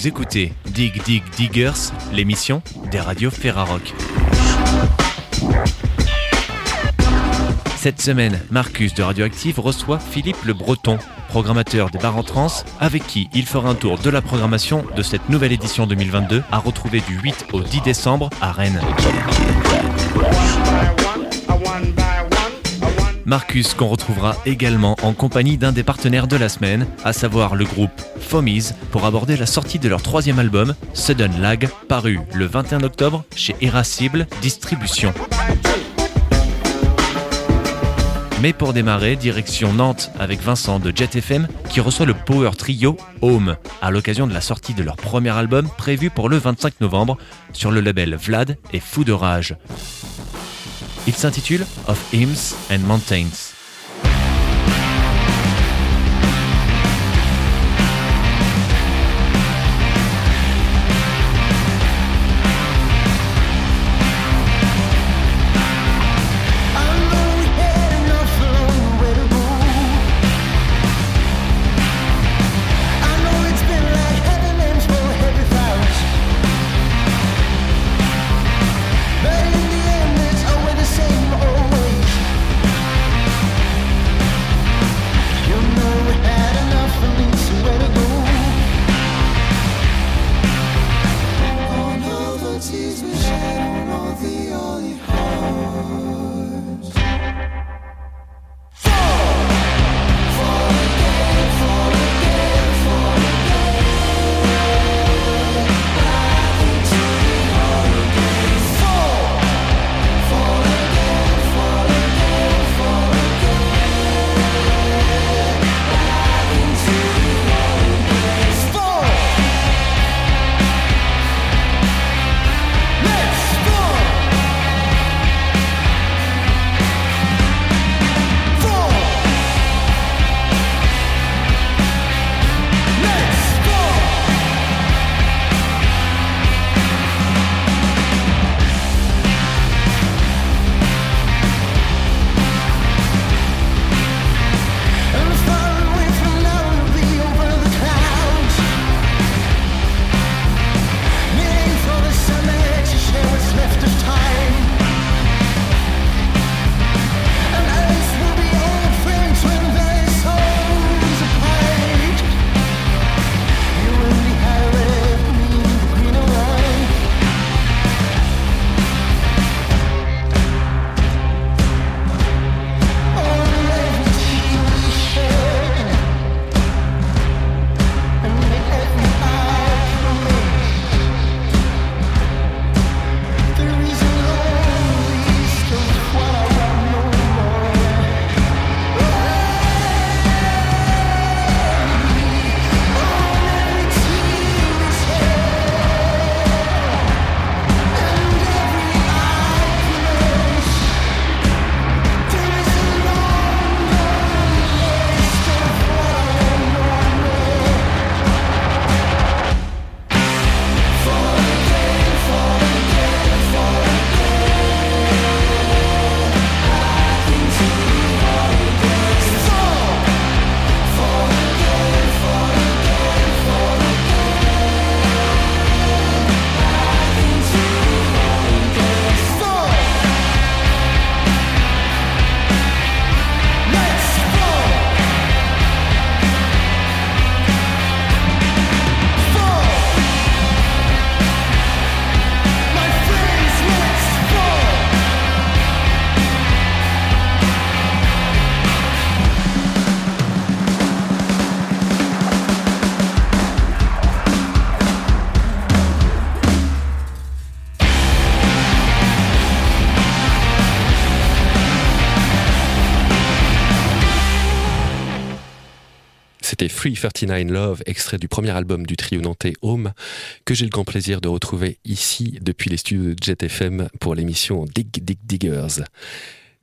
Vous écoutez Dig Dig Diggers, l'émission des radios Ferrarock. Cette semaine, Marcus de Radioactive reçoit Philippe Le Breton, programmateur des bars en trans, avec qui il fera un tour de la programmation de cette nouvelle édition 2022 à retrouver du 8 au 10 décembre à Rennes. Marcus qu'on retrouvera également en compagnie d'un des partenaires de la semaine, à savoir le groupe Fomies, pour aborder la sortie de leur troisième album, Sudden Lag, paru le 21 octobre chez Irascible Distribution. Mais pour démarrer, direction Nantes avec Vincent de Jet FM qui reçoit le power trio Home à l'occasion de la sortie de leur premier album prévu pour le 25 novembre sur le label Vlad et Fou de Rage. Il s'intitule Of Hymns and Mountains. 39 Love, extrait du premier album du trio nantais Home, que j'ai le grand plaisir de retrouver ici depuis les studios de Jet FM pour l'émission Dig Dig Diggers.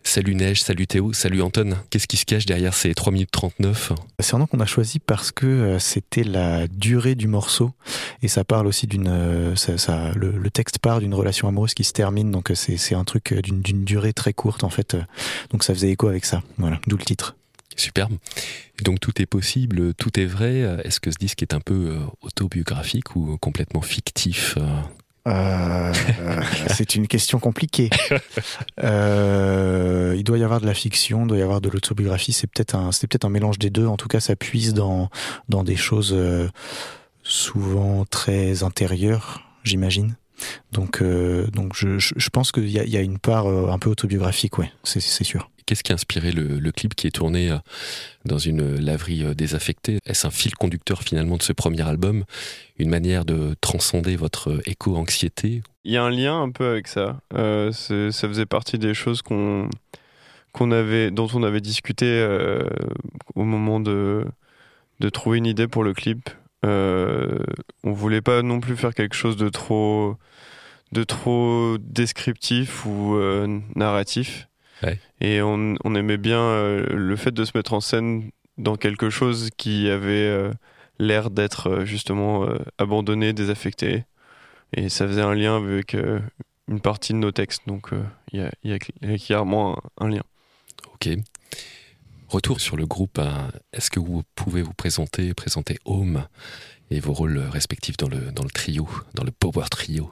Salut Neige, salut Théo, salut Anton. Qu'est-ce qui se cache derrière ces 3 minutes 39 C'est un nom qu'on a choisi parce que euh, c'était la durée du morceau et ça parle aussi d'une. Euh, ça, le, texte part d'une relation amoureuse qui se termine, donc euh, c'est un truc d'une durée très courte en fait. Donc ça faisait écho avec ça. Voilà, d'où le titre. Superbe. donc tout est possible, tout est vrai. Est-ce que ce disque est un peu autobiographique ou complètement fictif euh, c'est une question compliquée. Euh, il doit y avoir de la fiction, il doit y avoir de l'autobiographie. C'est peut-être un, c'est peut-être un mélange des deux. En tout cas, ça puise dans dans des choses euh, souvent très intérieures, j'imagine. Donc, donc je, je, pense qu'il y a, y a une part un peu autobiographique, ouais, c'est, sûr. Qu'est-ce qui a inspiré le, clip qui est tourné euh, dans une laverie euh, désaffectée? Est-ce un fil conducteur finalement de ce premier album? Une manière de transcender votre euh, éco-anxiété? Il y a un lien un peu avec ça. ça faisait partie des choses qu'on, qu'on avait, dont on avait discuté au moment de, de trouver une idée pour le clip. Euh, on voulait pas non plus faire quelque chose de trop de trop descriptif ou narratif. Et on, aimait bien euh, le fait de se mettre en scène dans quelque chose qui avait euh, l'air d'être euh, justement abandonné, désaffecté. Et ça faisait un lien avec une partie de nos textes. Donc il y, a, clairement un, lien. Ok. Retour sur le groupe. Hein. Est-ce que vous pouvez vous présenter, présenter Home et vos rôles respectifs dans le, dans le trio, dans le Power Trio?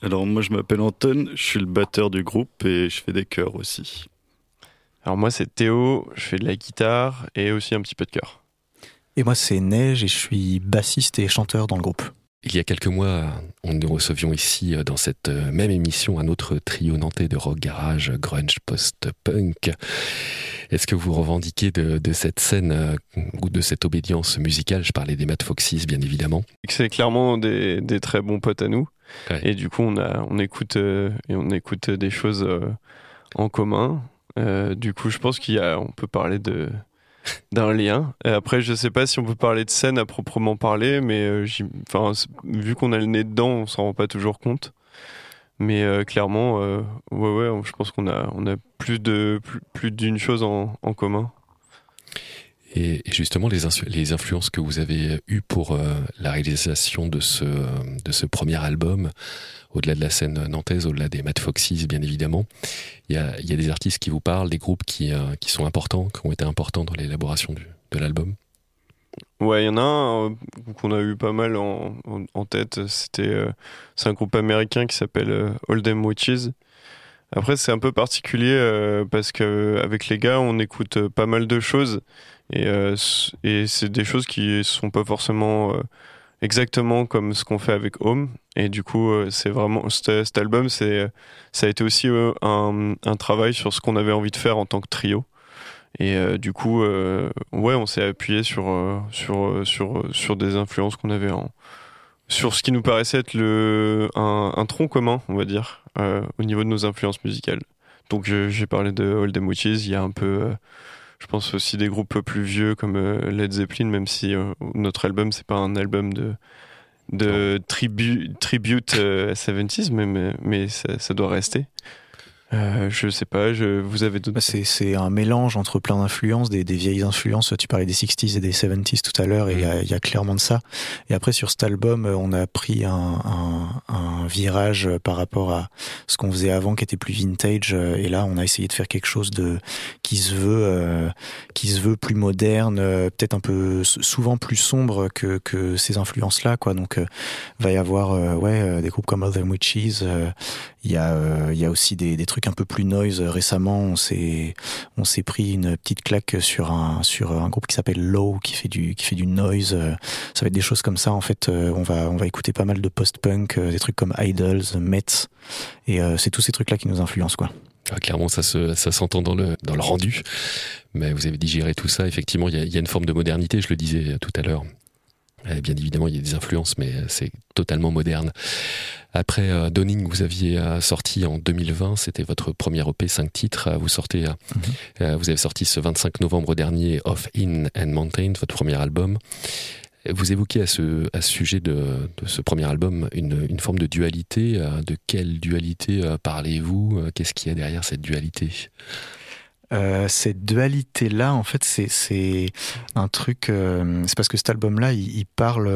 Alors moi je m'appelle Anton, je suis le batteur du groupe et je fais des chœurs aussi. Alors moi c'est Théo, je fais de la guitare et aussi un petit peu de chœur. Et moi c'est Neige et je suis bassiste et chanteur dans le groupe. Il y a quelques mois, on nous recevions ici dans cette même émission un autre trio nantais de rock garage, grunge, post-punk. Est-ce que vous revendiquez de, cette scène ou de cette obédience musicale? Je parlais des Mad Foxys, bien évidemment. C'est clairement des, des, très bons potes à nous. Et du coup, on, a, on, écoute, euh, et on écoute des choses euh, en commun. Euh, du coup, je pense qu'il y a, on peut parler de d'un lien. Après, je sais pas si on peut parler de scène à proprement parler, mais enfin, vu qu'on a le nez dedans, on s'en rend pas toujours compte. Mais clairement, ouais, ouais, je pense qu'on a, plus d'une chose en, en commun. Et, justement, les, influences que vous avez eues pour euh, la réalisation de ce, premier album, au-delà de la scène nantaise, au-delà des Mad Foxys, bien évidemment, il y a, des artistes qui vous parlent, des groupes qui, euh, sont importants, qui ont été importants dans l'élaboration de l'album? Ouais, il y en a un euh, qu'on a eu pas mal en, tête. C'était, c'est un groupe américain qui s'appelle Oldham Witches. Après, c'est un peu particulier parce que avec les gars, on écoute pas mal de choses et, euh, et c'est des choses qui sont pas forcément euh, exactement comme ce qu'on fait avec Home. Et du coup, euh, c'est vraiment cet, album, c'est ça a été aussi un, un, travail sur ce qu'on avait envie de faire en tant que trio. Et du coup, ouais, on s'est appuyé sur sur sur sur des influences qu'on avait en sur ce qui nous paraissait être le un, un tronc commun, on va dire, au niveau de nos influences musicales. Donc j'ai parlé de Old Witches, il y a un peu je pense aussi des groupes plus vieux comme euh, Led Zeppelin, même si euh, notre album, c'est pas un album de, de tribu, tribute euh, 70s, mais, mais, ça, ça, doit rester. Euh, je sais pas, je, vous avez d'autres. Bah, c'est un mélange entre plein d'influences, des, des, vieilles influences. Tu parlais des 60s et des 70s tout à l'heure, et il y, a, y, a clairement de ça. Et après, sur cet album, on a pris un, un, un virage par rapport à ce qu'on faisait avant, qui était plus vintage. Et là, on a essayé de faire quelque chose de qui se veut, euh, qui se veut plus moderne, euh, peut-être un peu souvent plus sombre que, que ces influences-là, quoi. Donc, euh, va y avoir, euh, ouais, des groupes comme Other Witches. Il y a, y a aussi des, des trucs un peu plus noise. Récemment, on s'est pris une petite claque sur un un groupe qui s'appelle Low qui fait du noise. Ça va être des choses comme ça en fait. On va écouter pas mal de post-punk, des trucs comme Idols, Mets et euh, c'est tous ces trucs là qui nous influencent quoi. Ah, clairement, ça se, ça s'entend dans le, rendu. Mais vous avez digéré tout ça. Effectivement, il y y a, une forme de modernité, je le disais tout à l'heure. Bien évidemment, il y a des influences, mais c'est totalement moderne. Après euh, Donning, vous aviez euh, sorti en 2020, c'était votre premier EP, 5 titres. Vous sortez, mhm. vous avez sorti ce 25 novembre dernier Off In and Mountain, votre premier album. Vous évoquez à ce, à ce sujet de, de, ce premier album une, une, forme de dualité. De quelle dualité parlez-vous? Qu'est-ce qu'il y a derrière cette dualité? Euh, cette dualité-là, en fait, c'est un truc. Euh, c'est parce que cet album-là, il, il, parle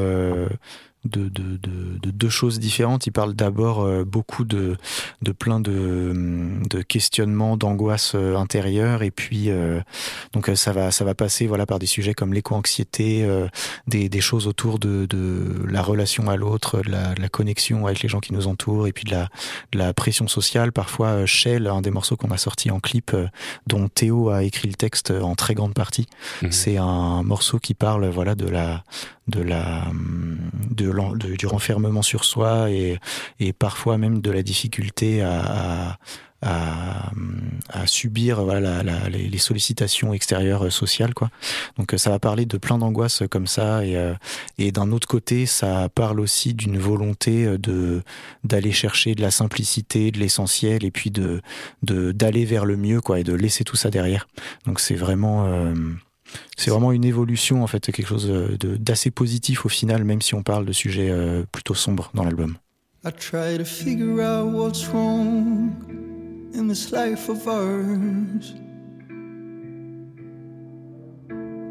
de, de, de, deux choses différentes. Il parle d'abord euh, beaucoup de, de plein de, de questionnements, d'angoisse euh, intérieure, et puis euh, donc ça va ça va passer voilà par des sujets comme l'éco-anxiété, des, des choses autour de, de la relation à l'autre, de la, la, connexion avec les gens qui nous entourent, et puis de la, de la pression sociale. Parfois, Shell, un des morceaux qu'on a sorti en clip, dont Théo a écrit le texte en très grande partie, mmh. c'est un morceau qui parle voilà de la de la de, du renfermement sur soi et, parfois même de la difficulté à, subir les, sollicitations extérieures sociales quoi. Donc ça va parler de plein d'angoisses comme ça et, euh, d'un autre côté ça parle aussi d'une volonté d'aller chercher de la simplicité de l'essentiel et puis de d'aller vers le mieux quoi et de laisser tout ça derrière. Donc c'est vraiment euh, c'est vraiment une évolution, en fait, quelque chose d'assez positif au final, même si on parle de sujets euh, plutôt sombres dans l'album. I try to figure out what's wrong in this life of ours.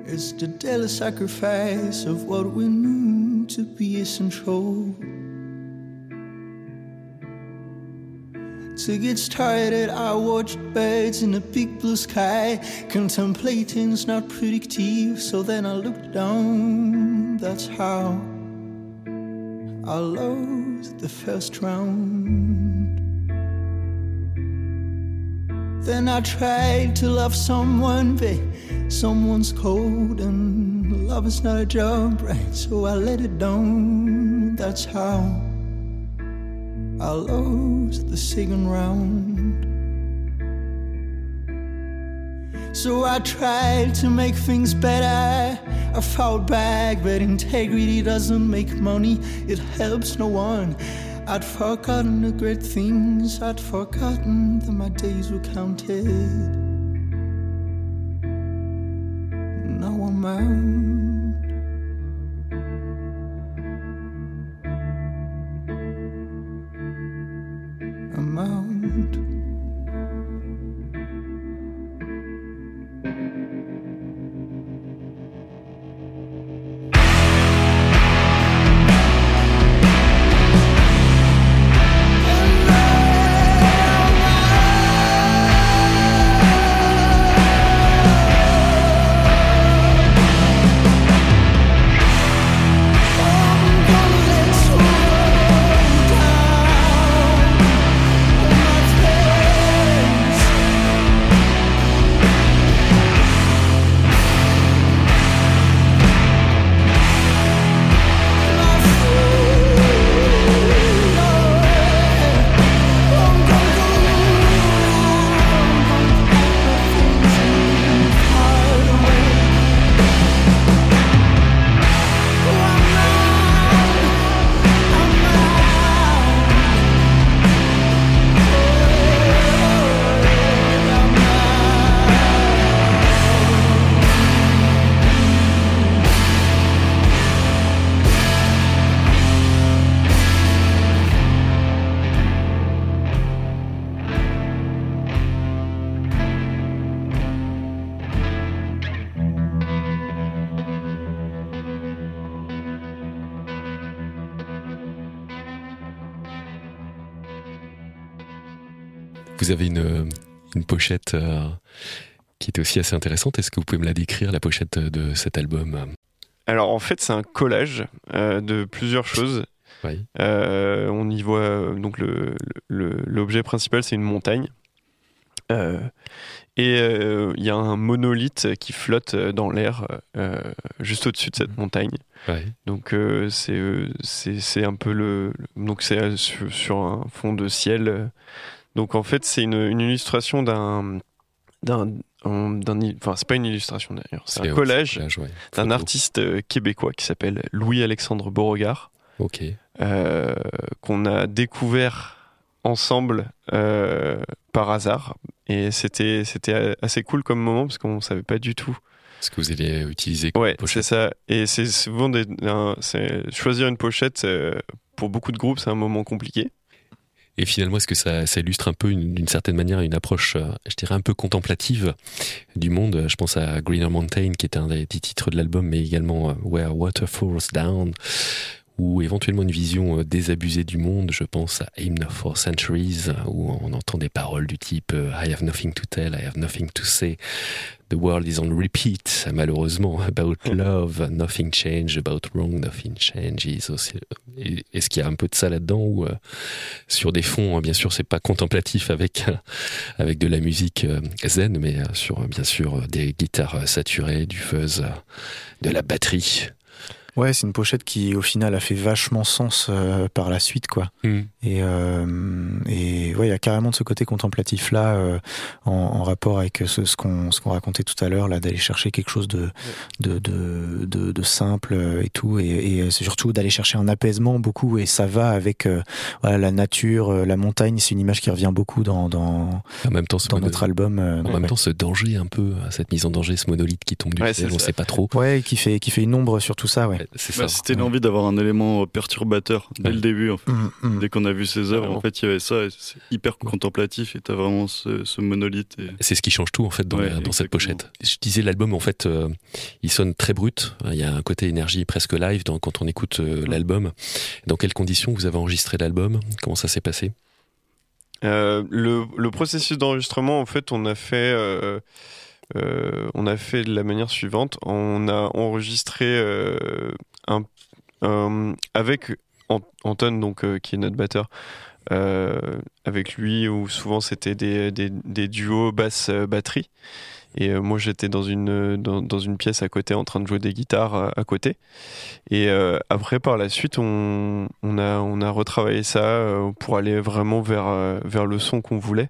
It's the daily sacrifice of what we knew to be essential. To get started, I watched birds in the big blue sky. Contemplating's not predictive, so then I looked down. That's how I lost the first round. Then I tried to love someone, but someone's cold, and love is not a job, right? So I let it down. That's how. I lost the second round. So I tried to make things better. I fought back, but integrity doesn't make money, it helps no one. I'd forgotten the great things, I'd forgotten that my days were counted. Now I'm out. Vous avez une, pochette euh, qui était aussi assez intéressante. Est-ce que vous pouvez me la décrire, la pochette de cet album? Alors en fait, c'est un collage euh, de plusieurs choses. Euh, on y voit donc l'objet principal, c'est une montagne. et il y a un monolithe qui flotte dans l'air juste au-dessus de cette montagne. Donc c'est un peu le donc c'est sur, un fond de ciel donc en fait, c'est une, illustration d'un d'un enfin c'est pas une illustration d'ailleurs, c'est un collage d'un artiste euh, québécois qui s'appelle Louis-Alexandre Beauregard. Ok. Euh, qu'on a découvert ensemble euh, par hasard et c'était c'était assez cool comme moment parce qu'on savait pas du tout ce que vous alliez utiliser. ouais, c'est ça. Et c'est souvent des, choisir une pochette pour beaucoup de groupes, c'est un moment compliqué. Et finalement, est-ce que ça, illustre un peu, d'une certaine manière, une approche, euh, je dirais, un peu contemplative du monde? Je pense à Greener Mountain, qui est un des, titres de l'album, mais également euh, Where Water Falls Down, ou éventuellement une vision désabusée du monde. Je pense à Hymn for Centuries, où on entend des paroles du type I have nothing to tell, I have nothing to say. The world is on repeat, malheureusement, about love, nothing change, about wrong, nothing changes. Est-ce qu'il y a un peu de ça là-dedans ou euh, sur des fonds, hein, bien sûr, c'est pas contemplatif avec avec de la musique euh, zen, mais euh, sur bien sûr des guitares saturées, du fuzz, de la batterie. Ouais, c'est une pochette qui, au final, a fait vachement sens euh, par la suite, quoi. Mm. Et, euh, et ouais, il y a carrément de ce côté contemplatif là, euh, en, en, rapport avec ce, ce qu'on ce qu'on racontait tout à l'heure, là, d'aller chercher quelque chose de de, de, de, de simple et tout, et, et surtout d'aller chercher un apaisement beaucoup. Et ça va avec voilà, la nature, la montagne. C'est une image qui revient beaucoup dans dans, en même temps, dans notre album. en même temps, ce danger un peu, cette mise en danger, ce monolithe qui tombe du ciel, on sait pas trop. Ouais, qui fait qui fait une ombre sur tout ça, ouais. Bah, c'était l'envie d'avoir un élément perturbateur dès le début. En fait. Mm, mm. Dès qu'on a vu ses œuvres, en fait, il y avait ça. C'est hyper contemplatif et t'as vraiment ce, monolithe. C'est ce qui change tout en fait dans, dans cette pochette. Je disais l'album en fait, euh, il sonne très brut. Il y a un côté énergie presque live dans, quand on écoute euh, l'album. Dans quelles conditions vous avez enregistré l'album? Comment ça s'est passé? Euh, le, le, processus d'enregistrement, en fait, on a fait euh, on a fait de la manière suivante. On a enregistré euh, avec Anton, donc, euh, qui est notre batteur. avec lui, où souvent c'était des, duos basse-batterie. Et moi, j'étais dans une, dans, une pièce à côté en train de jouer des guitares à, côté. Et après, par la suite, on, on, a, on a retravaillé ça pour aller vraiment vers, vers le son qu'on voulait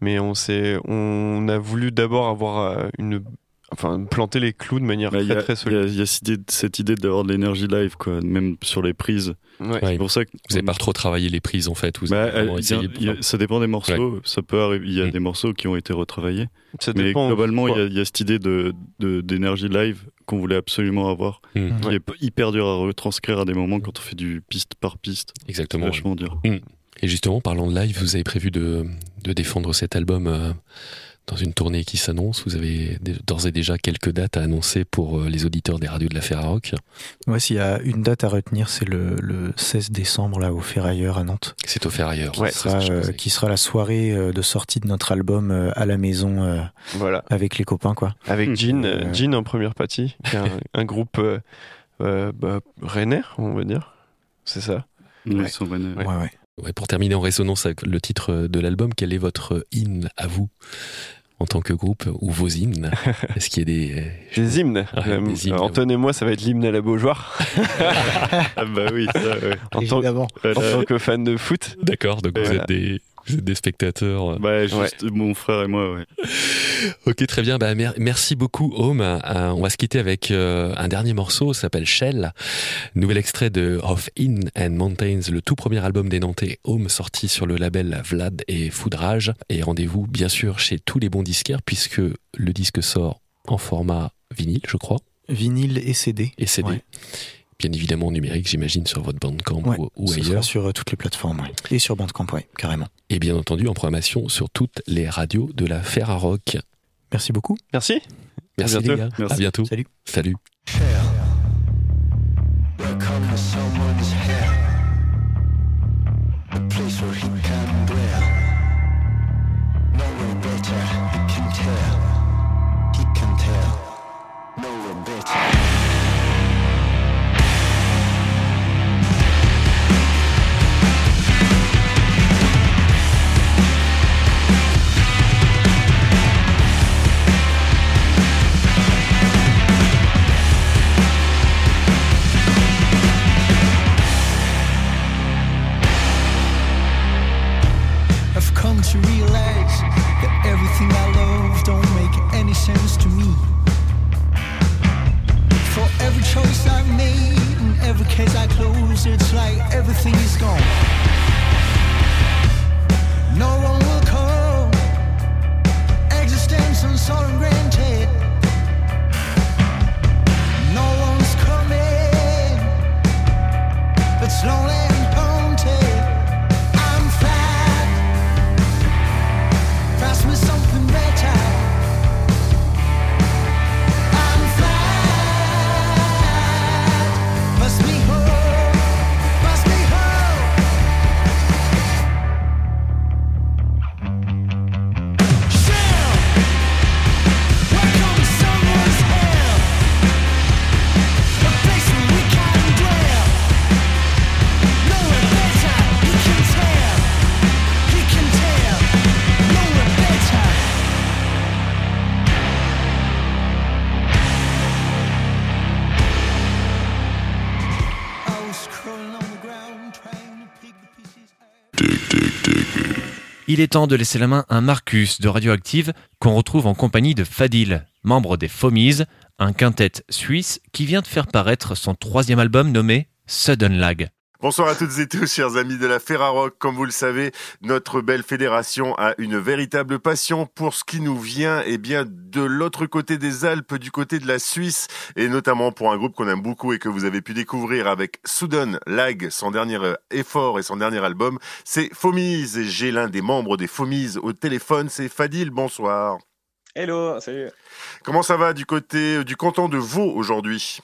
mais on s'est, on a voulu d'abord avoir euh, une enfin planter les clous de manière bah, très très solide. Il y, a cette idée d'avoir de l'énergie live quoi, même sur les prises. C'est pour ça que vous n'avez pas trop travaillé les prises en fait. Vous bah, ça dépend des morceaux. Ça peut arriver. Il y a mm. des morceaux qui ont été retravaillés. Ça mais globalement, il y, a cette idée de d'énergie live qu'on voulait absolument avoir, mm. qui est hyper dur à retranscrire à des moments quand on fait du piste par piste. Exactement. Vachement dur. Mm. Et justement, parlant de live, vous avez prévu de, de défendre cet album euh, dans une tournée qui s'annonce. Vous avez d'ores et déjà quelques dates à annoncer pour euh, les auditeurs des radios de la Ferrarock. Ouais, s'il y a une date à retenir, c'est le, le, 16 décembre là au Ferrailleur à Nantes. C'est au Ferrailleur. Qui, sera, euh, qui sera la soirée de sortie de notre album à la maison voilà. avec les copains quoi. Avec Jean, Jean en première partie, un, un, groupe bah, Renner, on va dire. C'est ça? Ils sont ouais, ouais pour terminer en résonance avec le titre de l'album, quel est votre hymne à vous en tant que groupe ou vos hymnes? Est-ce qu'il y a des des hymnes, euh, Antoine et moi, ça va être l'hymne à la Beaujoire. ah bah oui, en, tant, en, tant, que fan de foot. D'accord, donc vous êtes des vous êtes des spectateurs. Bah, juste mon frère et moi, ouais. ok, très bien. Bah, merci beaucoup, Home. Euh, on va se quitter avec euh, un dernier morceau, ça s'appelle Shell. Nouvel extrait de Of In and Mountains, le tout premier album des Nantais, Home, sorti sur le label Vlad et Foudrage. Et rendez-vous, bien sûr, chez tous les bons disquaires, puisque le disque sort en format vinyle, je crois. Vinyle et CD. Et CD bien évidemment numérique, j'imagine, sur votre Bandcamp ou, ou ailleurs. sur euh, toutes les plateformes, Et sur Bandcamp, oui, carrément. Et bien entendu, en programmation sur toutes les radios de la Ferrarock. Merci beaucoup. Merci. Merci les gars. À bientôt. Salut. Salut. In every case I close, it's like everything is gone. No one will call. Existence on solemn grave. Il est temps de laisser la main à Marcus de Radioactive qu'on retrouve en compagnie de Fadil, membre des Fomies, un quintet suisse qui vient de faire paraître son troisième album nommé Sudden Lag. Bonsoir à toutes et tous, chers amis de la Ferrarock. Comme vous le savez, notre belle fédération a une véritable passion pour ce qui nous vient, et eh bien, de l'autre côté des Alpes, du côté de la Suisse, et notamment pour un groupe qu'on aime beaucoup et que vous avez pu découvrir avec Sudden Lag, son dernier effort et son dernier album. C'est Fomise, et j'ai l'un des membres des Fomise au téléphone, c'est Fadil. Bonsoir. Hello, salut. Comment ça va du côté du canton de Vaud aujourd'hui?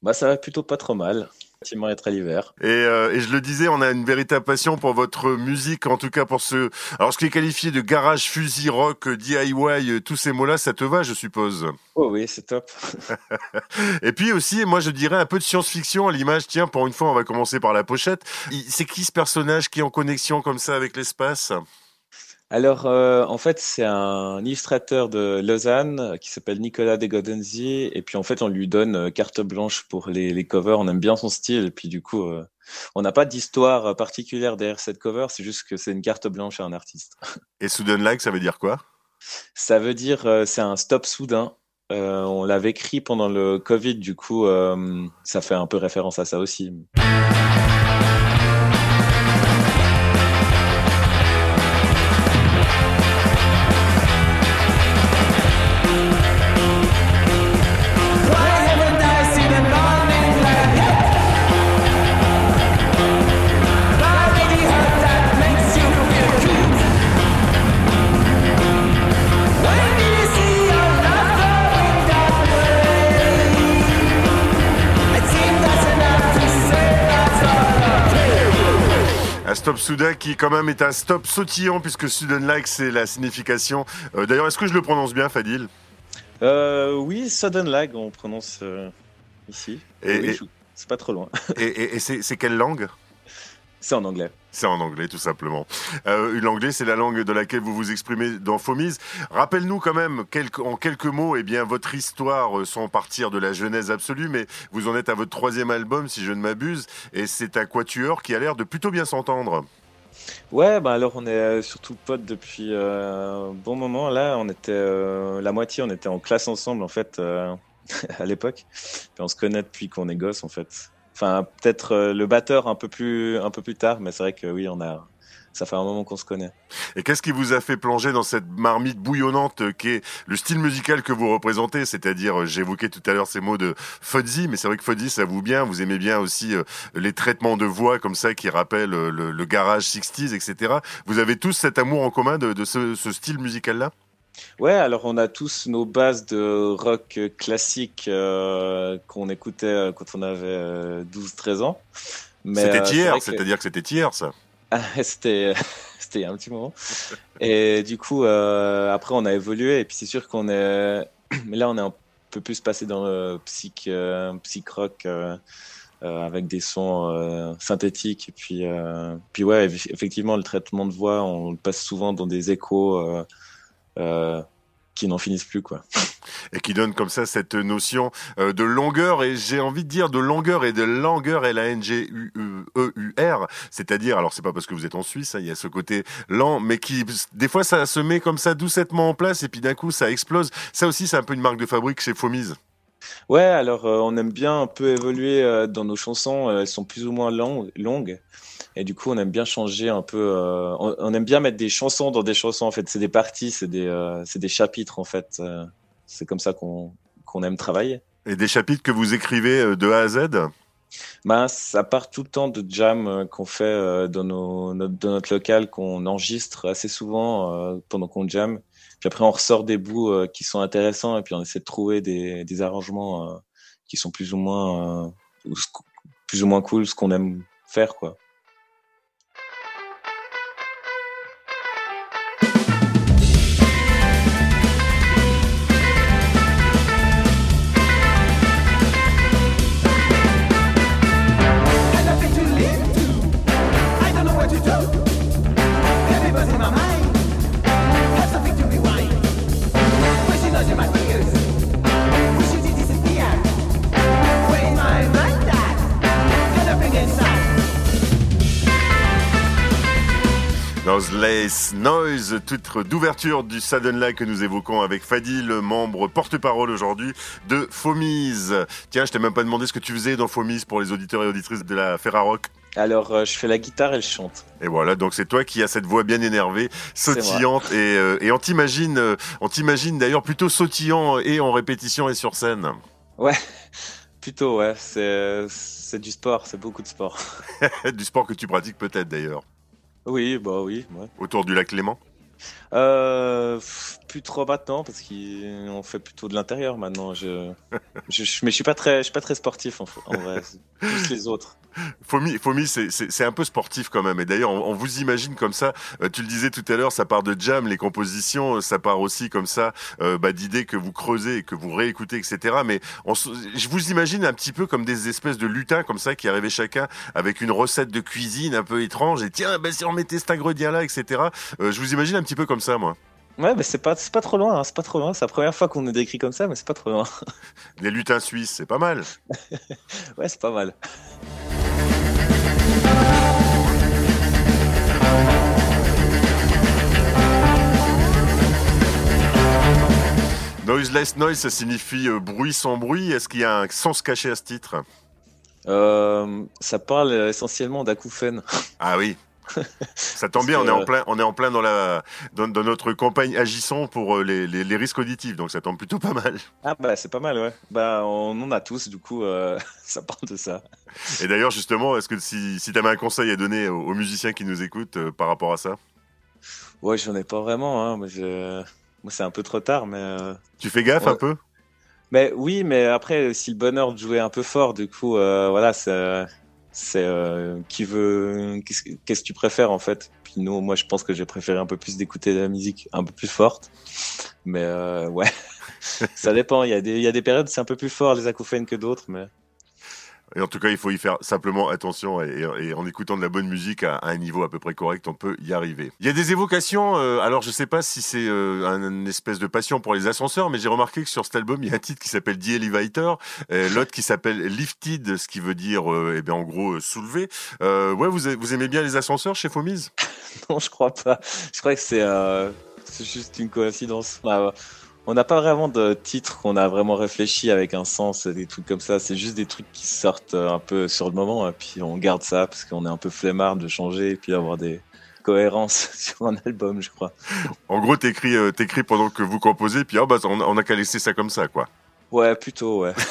Bah, ça va plutôt pas trop mal être à l'hiver. Euh, et, je le disais, on a une véritable passion pour votre musique, en tout cas pour ce. Alors, ce qui est qualifié de garage, fusil, rock, DIY, tous ces mots-là, ça te va, je suppose Oh oui, c'est top. et puis aussi, moi, je dirais un peu de science-fiction à l'image. Tiens, pour une fois, on va commencer par la pochette. C'est qui ce personnage qui est en connexion comme ça avec l'espace? Alors, euh, en fait, c'est un illustrateur de Lausanne euh, qui s'appelle Nicolas de Godenzi. Et puis, en fait, on lui donne euh, carte blanche pour les, covers. On aime bien son style. Et puis, du coup, on n'a pas d'histoire particulière derrière cette cover. C'est juste que c'est une carte blanche à un artiste. Et Soudain Like, ça veut dire quoi? Ça veut dire, c'est un stop soudain. on l'avait écrit pendant le Covid. Du coup, ça fait un peu référence à ça aussi. Soudain qui quand même est un stop sautillant puisque sudden like c'est la signification. Euh, d'ailleurs, est-ce que je le prononce bien, Fadil? Euh, Oui, sudden lag, on prononce euh, ici. Et, c'est pas trop loin. et, et c'est quelle langue? C'est en anglais. C'est en anglais, tout simplement. Euh, L'anglais, c'est la langue de laquelle vous vous exprimez dans Fomise. Rappelle-nous quand même, en quelques mots, eh bien, votre histoire, euh, sans partir de la genèse absolue, mais vous en êtes à votre troisième album, si je ne m'abuse, et c'est un quatuor qui a l'air de plutôt bien s'entendre. Ouais, bah alors on est euh, surtout potes depuis euh, un bon moment. Là, on était la moitié, on était en classe ensemble en fait à l'époque. on se connaît depuis qu'on est gosse en fait. Enfin, peut-être euh, le batteur un peu plus, un peu plus tard, mais c'est vrai que oui, on a, ça fait un moment qu'on se connaît. Et qu'est-ce qui vous a fait plonger dans cette marmite bouillonnante qui est le style musical que vous représentez C'est-à-dire, euh, j'évoquais tout à l'heure ces mots de fuzzy, mais c'est vrai que fuzzy, ça vous bien. Vous aimez bien aussi euh, les traitements de voix comme ça qui rappellent le, garage 60s, etc. Vous avez tous cet amour en commun de, ce, ce style musical-là? Ouais, alors on a tous nos bases de rock classique euh, qu'on écoutait euh, quand on avait 12-13 euh, ans. C'était hier, c'est-à-dire que c'était hier ça ah, C'était il y a un petit moment. Et du coup, après on a évolué et puis c'est sûr qu'on est... Mais là on est un peu plus passé dans le psych, psych rock. avec des sons synthétiques et puis puis ouais effectivement le traitement de voix on le passe souvent dans des échos qui n'en finissent plus quoi. Et qui donne comme ça cette notion euh, de longueur et j'ai envie de dire de longueur et de langueur L A N G U E U R, c'est-à-dire alors c'est pas parce que vous êtes en Suisse, hein, il y a ce côté lent mais qui des fois ça se met comme ça doucettement en place et puis d'un coup ça explose. Ça aussi c'est un peu une marque de fabrique chez Fomise. Ouais, alors euh, on aime bien un peu évoluer dans nos chansons, elles sont plus ou moins longues. Et du coup, on aime bien changer un peu. Euh, on, aime bien mettre des chansons dans des chansons. En fait, c'est des parties, c'est des, euh, c'est des chapitres. En fait, euh, c'est comme ça qu'on qu'on aime travailler. Et des chapitres que vous écrivez de A à Z? Ben, ça part tout le temps de jam qu'on fait dans, nos, notre, dans notre local, qu'on enregistre assez souvent pendant qu'on jam. Puis après, on ressort des bouts qui sont intéressants et puis on essaie de trouver des, des arrangements qui sont plus ou moins plus ou moins cool, ce qu'on aime faire, quoi. Noiseless Noise, titre d'ouverture du Sudden Light que nous évoquons avec Fadil, membre porte-parole aujourd'hui de Fomise. Tiens, je t'ai même pas demandé ce que tu faisais dans Fomise pour les auditeurs et auditrices de la Ferrarock. Alors, euh, je fais la guitare et je chante. Et voilà, donc c'est toi qui as cette voix bien énervée, sautillante, et, euh, et on t'imagine, euh, on t'imagine d'ailleurs plutôt sautillant et en répétition et sur scène. Ouais, plutôt, ouais. C'est du sport, c'est beaucoup de sport. du sport que tu pratiques peut-être d'ailleurs. Oui, bah oui. Autour du lac Léman? Euh, plus trop maintenant parce qu'on fait plutôt de l'intérieur maintenant. Je, je, mais je suis pas très, je suis pas très sportif en, en vrai. Plus les autres. Fomi, Fomi c'est un peu sportif quand même. Et d'ailleurs, on, vous imagine comme ça. Euh, tu le disais tout à l'heure, ça part de jam, les compositions, ça part aussi comme ça euh, bah, d'idées que vous creusez et que vous réécoutez, etc. Mais je vous imagine un petit peu comme des espèces de lutins comme ça qui arrivaient chacun avec une recette de cuisine un peu étrange. Et tiens, bah, si on mettait cet ingrédient là, etc. Euh, je vous imagine un petit peu comme ça, moi. Ouais, mais c'est pas, pas trop loin, hein, c'est pas trop loin. C'est la première fois qu'on nous décrit comme ça, mais c'est pas trop loin. Les lutins suisses, c'est pas mal. ouais, c'est pas mal. Noiseless noise, ça signifie euh, bruit sans bruit. Est-ce qu'il y a un sens caché à ce titre? Euh, Ça parle essentiellement d'acouphènes. Ah oui. Ça tombe bien, on est en plein, on est en plein dans la dans, notre campagne agissant pour euh, les, les, risques auditifs, donc ça tombe plutôt pas mal. Ah bah c'est pas mal, ouais. Bah on en a tous, du coup ça parle de ça. Et d'ailleurs justement, est-ce que si, si tu avais un conseil à donner aux, musiciens qui nous écoutent par rapport à ça? Ouais, j'en ai pas vraiment. Hein, mais je c'est un peu trop tard, mais. Euh, tu fais gaffe un peu? Mais oui, mais après, si le bonheur de jouer un peu fort, du coup, euh, voilà, c'est. C'est euh, qui veut. Qu'est-ce que tu préfères en fait? Puis nous, moi, je pense que j'ai préféré un peu plus d'écouter de la musique un peu plus forte. Mais ouais, ça dépend. Il y, a des, il y a des périodes, c'est un peu plus fort les acouphènes que d'autres, mais. Et en tout cas, il faut y faire simplement attention et, en écoutant de la bonne musique à, un niveau à peu près correct, on peut y arriver. Il y a des évocations, euh, alors je sais pas si c'est euh, une espèce de passion pour les ascenseurs, mais j'ai remarqué que sur cet album, il y a un titre qui s'appelle The Elevator, l'autre qui s'appelle Lifted, ce qui veut dire, euh, eh bien, en gros, soulevé. ouais, vous, aimez bien les ascenseurs chez Fomise? Non, je crois pas. Je crois que c'est juste une coïncidence. Bah, on n'a pas vraiment de titre qu'on a vraiment réfléchi avec un sens, des trucs comme ça. C'est juste des trucs qui sortent euh, un peu sur le moment, et puis on garde ça parce qu'on est un peu flemmard de changer et puis d'avoir des cohérences sur un album, je crois. En gros, t'écris, euh, t'écris pendant que vous composez, puis oh, bah, on, on a qu'à laisser ça comme ça, quoi. Ouais, plutôt, ouais.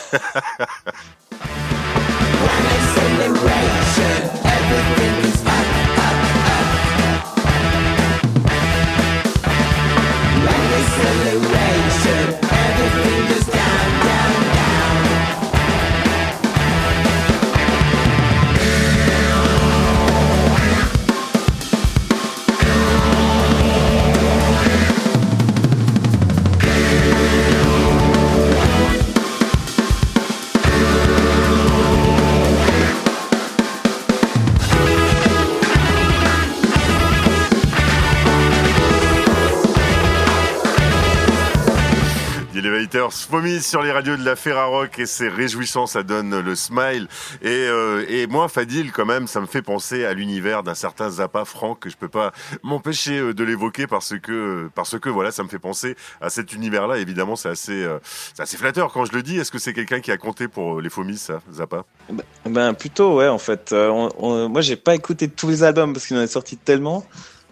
Fomise sur les radios de la Ferrarock et c'est réjouissant, ça donne le smile. Et, euh, moi, Fadil, quand même, ça me fait penser à l'univers d'un certain Zappa Franck que je peux pas m'empêcher euh, de l'évoquer parce que, parce que voilà, ça me fait penser à cet univers-là. Évidemment, c'est assez, euh, assez flatteur quand je le dis. Est-ce que c'est quelqu'un qui a compté pour les Fomis, ça, Zappa? Ben, ben, plutôt, ouais, en fait. moi, j'ai pas écouté tous les albums parce qu'il en est sorti tellement.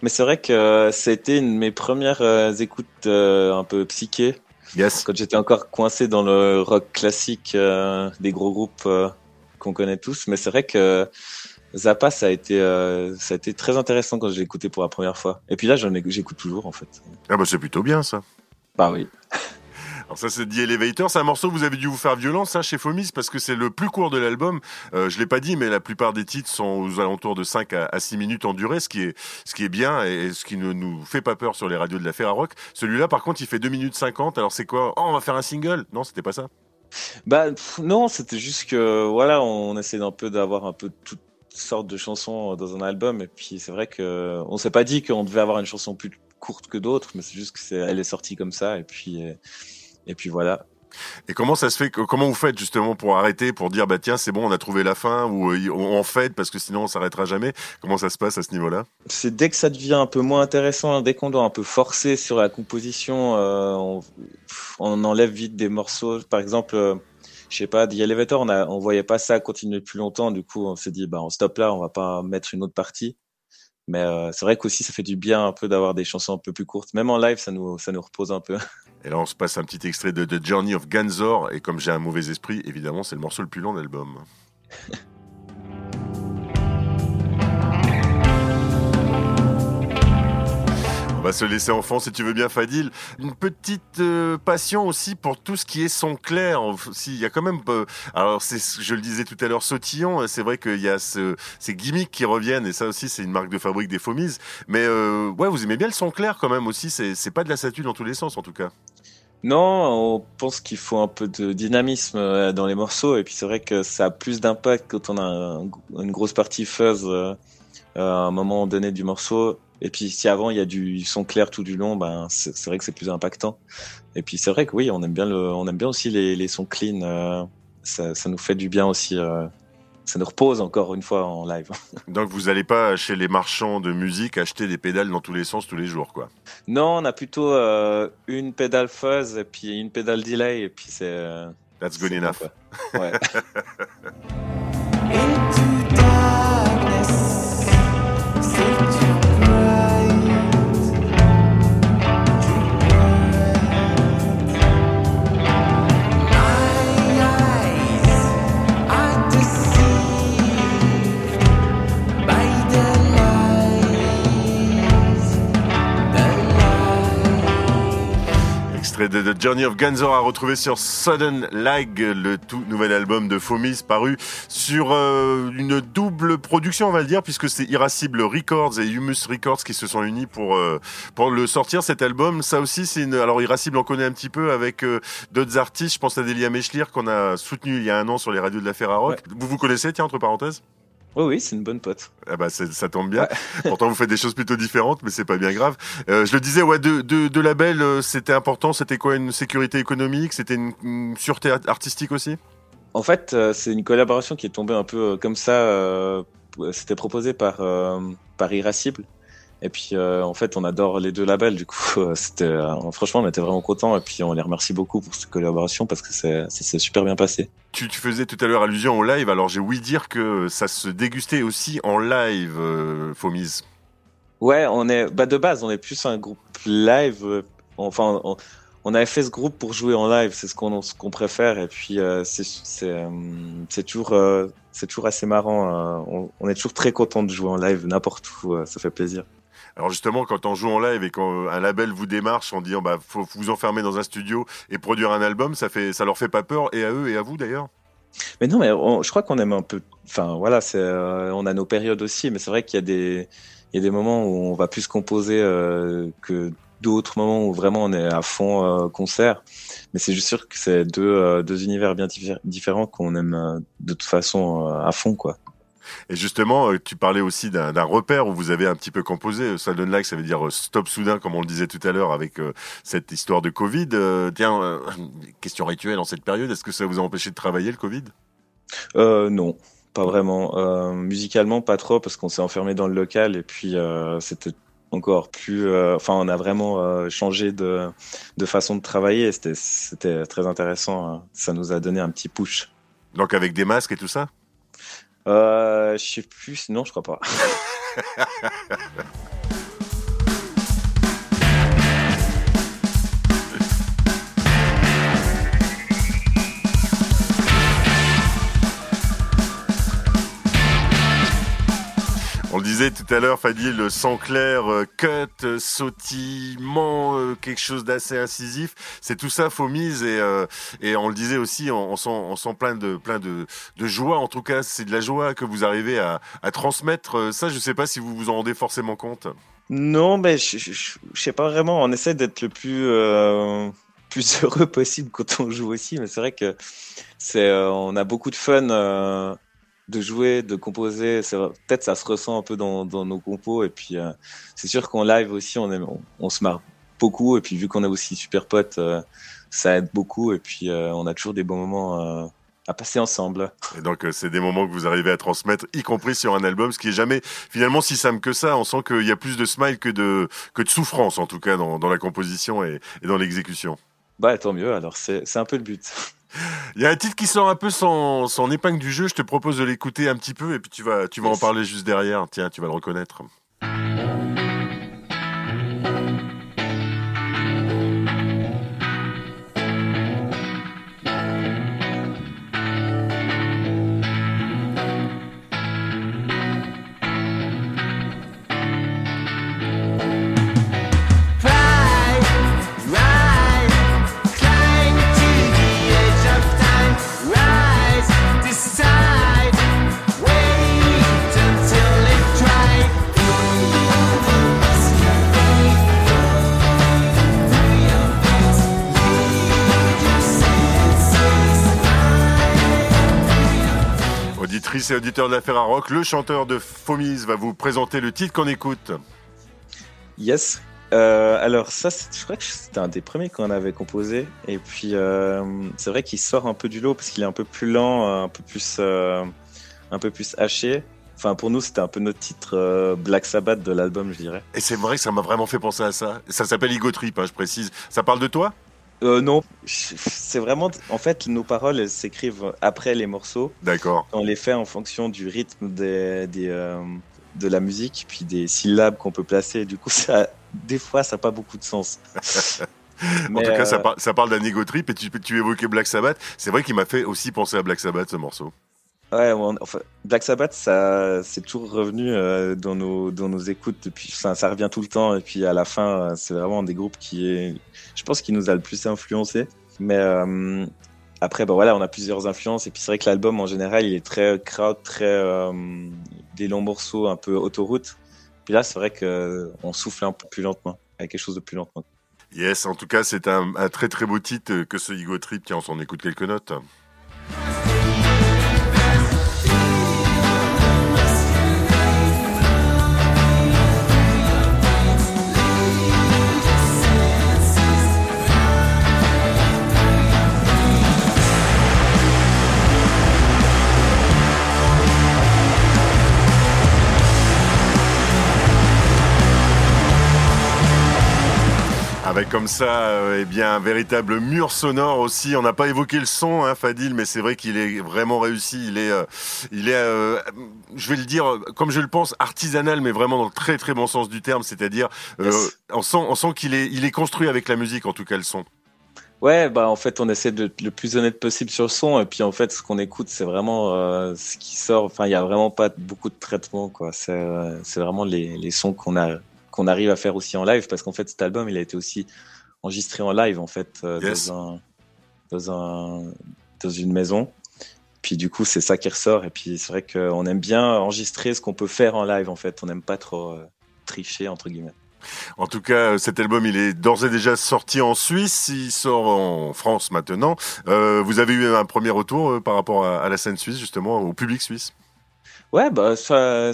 Mais c'est vrai que c'était une de mes premières écoutes un peu psychées. Quand j'étais encore coincé dans le rock classique euh, des gros groupes euh, qu'on connaît tous, mais c'est vrai que Zappa, ça a été, euh, ça a été très intéressant quand j'ai écouté pour la première fois. Et puis là, j'en j'écoute toujours en fait. Ah bah c'est plutôt bien ça. Bah oui. Ça c'est The Elevator, c'est un morceau vous avez dû vous faire violence hein, chez Fomis parce que c'est le plus court de l'album. Euh, je l'ai pas dit mais la plupart des titres sont aux alentours de 5 à, 6 minutes en durée, ce qui est ce qui est bien et ce qui ne nous fait pas peur sur les radios de la Ferrarock. Celui-là par contre, il fait 2 minutes 50. Alors c'est quoi? Oh, on va faire un single? Non, c'était pas ça. Bah non, c'était juste que voilà, on essaie un peu d'avoir un peu toutes sortes de chansons dans un album et puis c'est vrai que on s'est pas dit qu'on devait avoir une chanson plus courte que d'autres, mais c'est juste que elle est sortie comme ça et puis et puis voilà. Et comment ça se fait Comment vous faites justement pour arrêter, pour dire bah tiens c'est bon on a trouvé la fin ou euh, on en fait parce que sinon on s'arrêtera jamais Comment ça se passe à ce niveau-là? C'est dès que ça devient un peu moins intéressant, dès qu'on doit un peu forcer sur la composition, euh, on, enlève vite des morceaux. Par exemple, euh, je sais pas, The Elevator, on, a, on voyait pas ça continuer plus longtemps. Du coup, on s'est dit bah on stop là, on va pas mettre une autre partie. Mais c'est vrai qu'aussi ça fait du bien un peu d'avoir des chansons un peu plus courtes. Même en live, ça nous ça nous repose un peu. Et là, on se passe un petit extrait de The Journey of Ganzor. Et comme j'ai un mauvais esprit, évidemment, c'est le morceau le plus long de l'album. On va se laisser enfant si tu veux bien, Fadil. Une petite euh, passion aussi pour tout ce qui est son clair. Il y a quand même. Euh, alors, je le disais tout à l'heure, sautillon. C'est vrai qu'il y a ce, ces gimmicks qui reviennent, et ça aussi, c'est une marque de fabrique des Fomies. Mais euh, ouais, vous aimez bien le son clair quand même aussi. C'est pas de la statue dans tous les sens, en tout cas. Non, on pense qu'il faut un peu de dynamisme dans les morceaux, et puis c'est vrai que ça a plus d'impact quand on a une grosse partie fuzz à un moment donné du morceau et puis si avant il y a du son clair tout du long, ben c'est vrai que c'est plus impactant. Et puis c'est vrai que oui, on aime bien le, on aime bien aussi les, les sons clean. Euh, ça, ça, nous fait du bien aussi. Euh, ça nous repose encore une fois en live. Donc vous n'allez pas chez les marchands de musique acheter des pédales dans tous les sens tous les jours, quoi Non, on a plutôt euh, une pédale fuzz et puis une pédale delay et puis c'est. That's good enough. ouais. de The Journey of Ganzor à retrouver sur Sudden Lag, le tout nouvel album de Fomis paru sur euh, une double production, on va le dire, puisque c'est Irascible Records et Humus Records qui se sont unis pour euh, pour le sortir cet album. Ça aussi, c'est une. Alors Irascible, on connaît un petit peu avec euh, d'autres artistes. Je pense à Delia Mechlir qu'on a soutenu il y a un an sur les radios de la Ferrarock. Vous vous connaissez, tiens entre parenthèses? Oui, oui, c'est une bonne pote. Ah bah ça tombe bien. Pourtant, vous faites des choses plutôt différentes, mais c'est pas bien grave. Euh, je le disais, ouais, de, de, de label, euh, c'était important. C'était quoi Une sécurité économique? C'était une, sûreté artistique aussi? En fait, euh, c'est une collaboration qui est tombée un peu comme ça. c'était proposé par, par Irascible. Et puis, euh, en fait, on adore les deux labels. Du coup, euh, c'était, euh, franchement, on était vraiment contents. Et puis, on les remercie beaucoup pour cette collaboration parce que ça s'est super bien passé. Tu, tu, faisais tout à l'heure allusion au live. Alors, j'ai ouï dire que ça se dégustait aussi en live, euh, Fomise. Ouais, on est, bah, de base, on est plus un groupe live. Enfin, on, avait fait ce groupe pour jouer en live. C'est ce qu'on qu'on préfère. Et puis, c'est c'est toujours, c'est toujours assez marrant. On, on, est toujours très content de jouer en live n'importe où. ça fait plaisir. Alors justement, quand on joue en live et quand un label vous démarche en disant bah faut vous enfermer dans un studio et produire un album, ça fait ça leur fait pas peur et à eux et à vous d'ailleurs? Mais non, mais je crois qu'on aime un peu. Enfin voilà, euh, on a nos périodes aussi, mais c'est vrai qu'il y a des il y a des moments où on va plus composer euh, que d'autres moments où vraiment on est à fond euh, concert. Mais c'est juste sûr que c'est deux, deux univers bien différents qu'on aime de toute façon à fond, quoi. Et justement, euh, tu parlais aussi d'un repère où vous avez un petit peu composé. Sudden Like, ça veut dire euh, stop soudain, comme on le disait tout à l'heure avec euh, cette histoire de Covid. tiens, question rituelle en cette période, est-ce que ça vous a empêché de travailler le Covid? Euh, Non, pas vraiment. musicalement, pas trop, parce qu'on s'est enfermé dans le local et puis c'était encore plus. enfin, on a vraiment changé de, de, façon de travailler. C'était très intéressant. Hein. Ça nous a donné un petit push. Donc avec des masques et tout ça? Euh, je sais plus, non, je crois pas. disait tout à l'heure, Fadil, le sang clair, euh, cut, euh, sautillement, euh, quelque chose d'assez incisif. C'est tout ça, Fomise, et, et on le disait aussi, on, sent, on sent plein de, plein de, joie. En tout cas, c'est de la joie que vous arrivez à, à transmettre. Ça, je ne sais pas si vous vous en rendez forcément compte. Non, mais je, je, sais pas vraiment. On essaie d'être le plus plus heureux possible quand on joue aussi, mais c'est vrai que c'est on a beaucoup de fun de jouer, de composer. Peut-être ça se ressent un peu dans, nos compos. Et puis, euh, c'est sûr qu'en live aussi, on, on, se marre beaucoup. Et puis, vu qu'on est aussi super potes, euh, ça aide beaucoup et puis on a toujours des bons moments à passer ensemble. Et donc c'est des moments que vous arrivez à transmettre, y compris sur un album, ce qui est jamais finalement si simple que ça. On sent qu'il y a plus de smile que de que de souffrance en tout cas dans, dans la composition et, et dans l'exécution. Bah tant mieux. Alors c'est un peu le but. Il y a un titre qui sort un peu son, son épingle du jeu. Je te propose de l'écouter un petit peu et puis tu vas, tu vas en parler juste derrière. Tiens, tu vas le reconnaître. Et auditeurs de l'affaire à rock, le chanteur de Fomise va vous présenter le titre qu'on écoute. Yes. Euh, alors ça, je crois que c'était un des premiers qu'on avait composé. Et puis euh, c'est vrai qu'il sort un peu du lot parce qu'il est un peu plus lent, un peu plus, euh, un peu plus haché. Enfin, pour nous, c'était un peu notre titre Black Sabbath de l'album, je dirais. Et c'est vrai que ça m'a vraiment fait penser à ça. Ça s'appelle Ego Trip, hein, je précise. Ça parle de toi? Euh, non, c'est vraiment. En fait, nos paroles, elles s'écrivent après les morceaux. D'accord. On les fait en fonction du rythme des, euh, de la musique, puis des syllabes qu'on peut placer. Du coup, ça, des fois, ça n'a pas beaucoup de sens. en tout cas, ça, ça, parle d'un ego trip et tu, tu évoquais Black Sabbath. C'est vrai qu'il m'a fait aussi penser à Black Sabbath ce morceau. Ouais, enfin, Black Sabbath, ça, c'est toujours revenu euh, dans nos dans nos écoutes depuis. Ça revient tout le temps et puis à la fin, c'est vraiment des groupes qui est, je pense, qui nous a le plus influencé. Mais euh, après, bah voilà, on a plusieurs influences et puis c'est vrai que l'album en général, il est très crowd, très euh, des longs morceaux, un peu autoroute. Puis là, c'est vrai que on souffle un peu plus lentement, avec quelque chose de plus lentement. Yes, en tout cas, c'est un, un, très très beau titre que ce Ego Trip. Tiens, on s'en écoute quelques notes. Avec comme ça, euh, eh bien, un véritable mur sonore aussi. On n'a pas évoqué le son, hein, Fadil, mais c'est vrai qu'il est vraiment réussi. Il est, euh, il est, euh, je vais le dire comme je le pense, artisanal, mais vraiment dans le très très bon sens du terme. C'est-à-dire, on sent, on sent qu'il est, il est construit avec la musique, en tout cas le son. Ouais, bah en fait, on essaie de le plus honnête possible sur le son, et puis en fait, ce qu'on écoute, c'est vraiment ce qui sort. Enfin, il y a vraiment pas beaucoup de traitement, quoi. C'est, vraiment les, les sons qu'on a qu'on arrive à faire aussi en live parce qu'en fait cet album il a été aussi enregistré en live en fait euh, dans, un, dans, une maison. Puis du coup c'est ça qui ressort. Et puis c'est vrai qu'on aime bien enregistrer ce qu'on peut faire en live en fait. On n'aime pas trop euh, tricher entre guillemets. En tout cas, cet album, il est d'ores et déjà sorti en Suisse. Il sort en France maintenant. Euh, vous avez eu un premier retour par rapport à, à, la scène suisse, justement, au public suisse? Ouais, bah ça,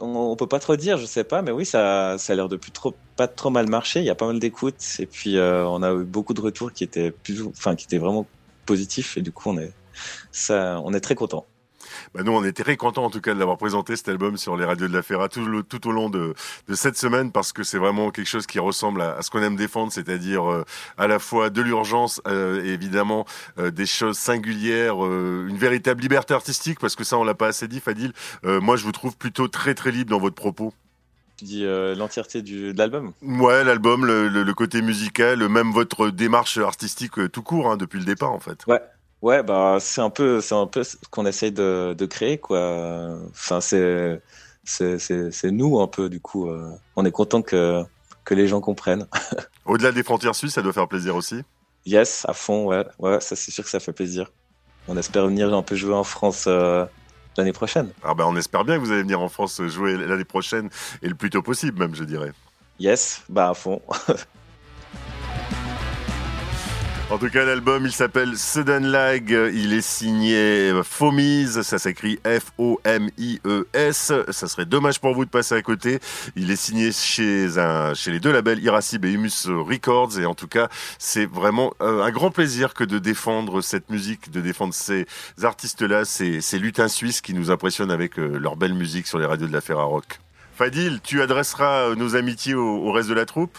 on, peut pas trop dire, je sais pas, mais oui, ça, ça a l'air de plus trop, pas trop mal marcher. Il y a pas mal d'écoutes et puis euh, on a eu beaucoup de retours qui étaient plus, enfin, qui étaient vraiment positifs et du coup on est, ça, on est très content. Bah nous, on était très contents en tout cas de l'avoir présenté cet album sur les radios de la Ferra tout, tout au long de, de, cette semaine parce que c'est vraiment quelque chose qui ressemble à, ce qu'on aime défendre, c'est-à-dire euh, à la fois de l'urgence euh, et évidemment euh, des choses singulières, une véritable liberté artistique parce que ça on l'a pas assez dit, Fadil. moi, je vous trouve plutôt très très libre dans votre propos. Tu dis l'entièreté de l'album? Ouais, l'album, le, le, côté musical, même votre démarche artistique tout court hein, depuis le départ en fait. Ouais. Ouais, bah c'est un peu, c'est un peu ce qu'on essaye de, de créer, quoi. Enfin, c'est, c'est, c'est, nous un peu, du coup. Euh, on est content que que les gens comprennent. Au-delà des frontières suisses, ça doit faire plaisir aussi. Yes, à fond, ouais, ouais, ça c'est sûr que ça fait plaisir. On espère venir un peu jouer en France euh, l'année prochaine. Ah ben, on espère bien que vous allez venir en France jouer l'année prochaine et le plus tôt possible, même, je dirais. Yes, bah à fond. En tout cas, l'album, il s'appelle Sudden Lag. Il est signé Fomise. Ça s'écrit F-O-M-I-E-S. Ça serait dommage pour vous de passer à côté. Il est signé chez, un, chez les deux labels Irasib et Humus Records. Et en tout cas, c'est vraiment euh, un grand plaisir que de défendre cette musique, de défendre ces artistes-là, ces, ces lutins suisses qui nous impressionnent avec euh, leur belle musique sur les radios de la Ferrarock. Fadil, tu adresseras euh, nos amitiés au reste de la troupe?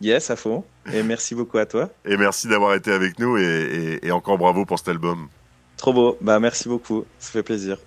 Yes, à fond. Et merci beaucoup à toi. Et merci d'avoir été avec nous et, et encore bravo pour cet album. Trop beau. Bah, merci beaucoup. Ça fait plaisir.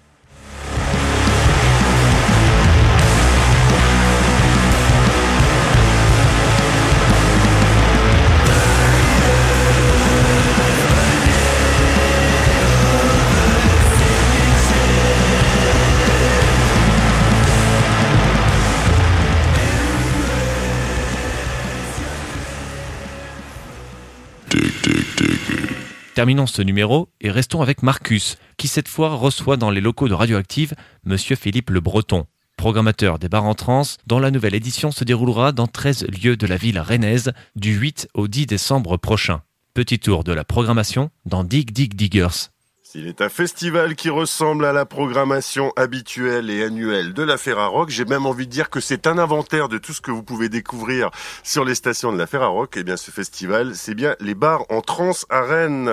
Terminons ce numéro et restons avec Marcus, qui cette fois reçoit dans les locaux de Radioactive Monsieur Philippe Le Breton, programmateur des bars en trans, dont la nouvelle édition se déroulera dans 13 lieux de la ville rennaise du 8 au 10 décembre prochain. Petit tour de la programmation dans Dig Dig Diggers. Il est un festival qui ressemble à la programmation habituelle et annuelle de la Ferrarock. J'ai même envie de dire que c'est un inventaire de tout ce que vous pouvez découvrir sur les stations de la Ferrarock. Et eh bien, ce festival, c'est bien les bars en trans à Rennes.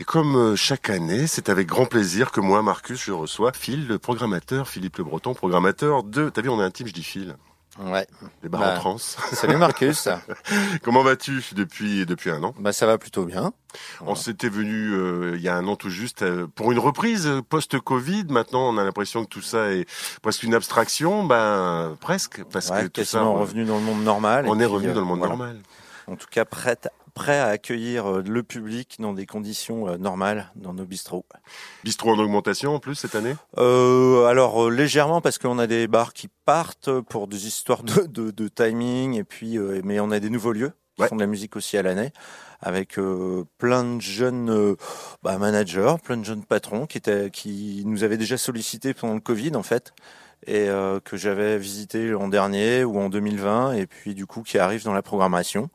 Et comme euh, chaque année, c'est avec grand plaisir que moi, Marcus, je reçois Phil, le programmateur, Philippe Le Breton, programmateur de, t'as vu, on est intime, je dis Phil. Ouais. Bars en bah, trans. Salut Marcus. Comment vas-tu depuis depuis un an? Bah ça va plutôt bien. On s'était venu euh, il y a un an tout juste euh, pour une reprise post-Covid. Maintenant, on a l'impression que tout ça est presque une abstraction. Ben presque parce que tout ça, revenu dans le monde normal. On est revenu dans le monde normal. En tout cas, prête prêt à accueillir euh, le public dans des conditions euh, normales dans nos bistrots. Bistrots en augmentation en plus cette année? Euh, Alors légèrement parce qu'on a des bars qui partent pour des histoires de, de, de timing et puis mais on a des nouveaux lieux qui font de la musique aussi à l'année avec plein de jeunes bah, managers, plein de jeunes patrons qui étaient qui nous avaient déjà sollicité pendant le Covid en fait et que j'avais visité l'an dernier ou en 2020 et puis du coup qui arrivent dans la programmation.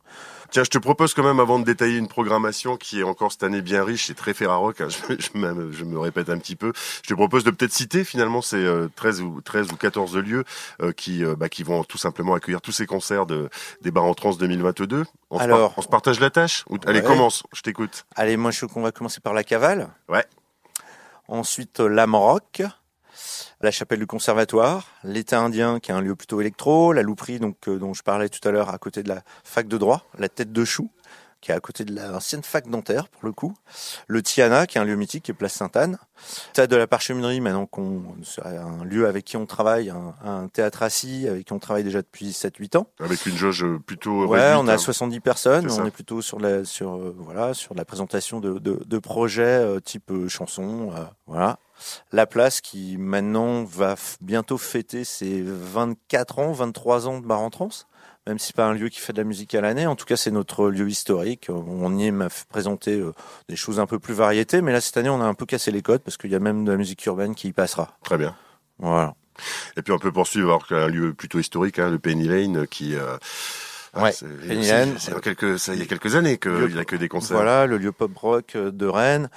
Tiens, je te propose quand même, avant de détailler une programmation qui est encore cette année bien riche et très Ferrarock, hein, je, je, je, me répète un petit peu, je te propose de peut-être citer finalement ces 13 euh, ou 13 ou 14 lieux euh, qui, euh, bah, qui vont tout simplement accueillir tous ces concerts de, des bars en trans 2022. On Alors, se on se partage la tâche Allez, commence, je t'écoute. Allez, moi je qu'on va commencer par la cavale. Ouais. Ensuite, la Maroc la chapelle du conservatoire, l'État indien qui est un lieu plutôt électro, la louperie donc euh, dont je parlais tout à l'heure à côté de la fac de droit, la tête de chou qui est à côté de l'ancienne fac dentaire pour le coup, le Tiana qui est un lieu mythique qui est place Sainte-Anne, Théâtre de la Parcheminerie maintenant qu'on un lieu avec qui on travaille, un, théâtre assis avec qui on travaille déjà depuis 7-8 ans. Avec une jauge plutôt Ouais, on a 70 hein. personnes, on est plutôt sur la sur euh, voilà, sur la présentation de, de, projets euh, type chanson, voilà. La place qui maintenant va bientôt fêter ses 24 ans, 23 ans de bar en trans, même si c'est pas un lieu qui fait de la musique à l'année. En tout cas, c'est notre lieu historique. On y aime présenter euh, des choses un peu plus variétés, mais là cette année, on a un peu cassé les codes parce qu'il y a même de la musique urbaine qui y passera. Très bien. Voilà. Et puis on peut poursuivre alors un lieu plutôt historique, hein, le Penny Lane, qui euh, Ouais, Penny Lane. C'est quelques, il y a quelques années qu'il n'y a que des concerts. Voilà, le lieu pop rock de Rennes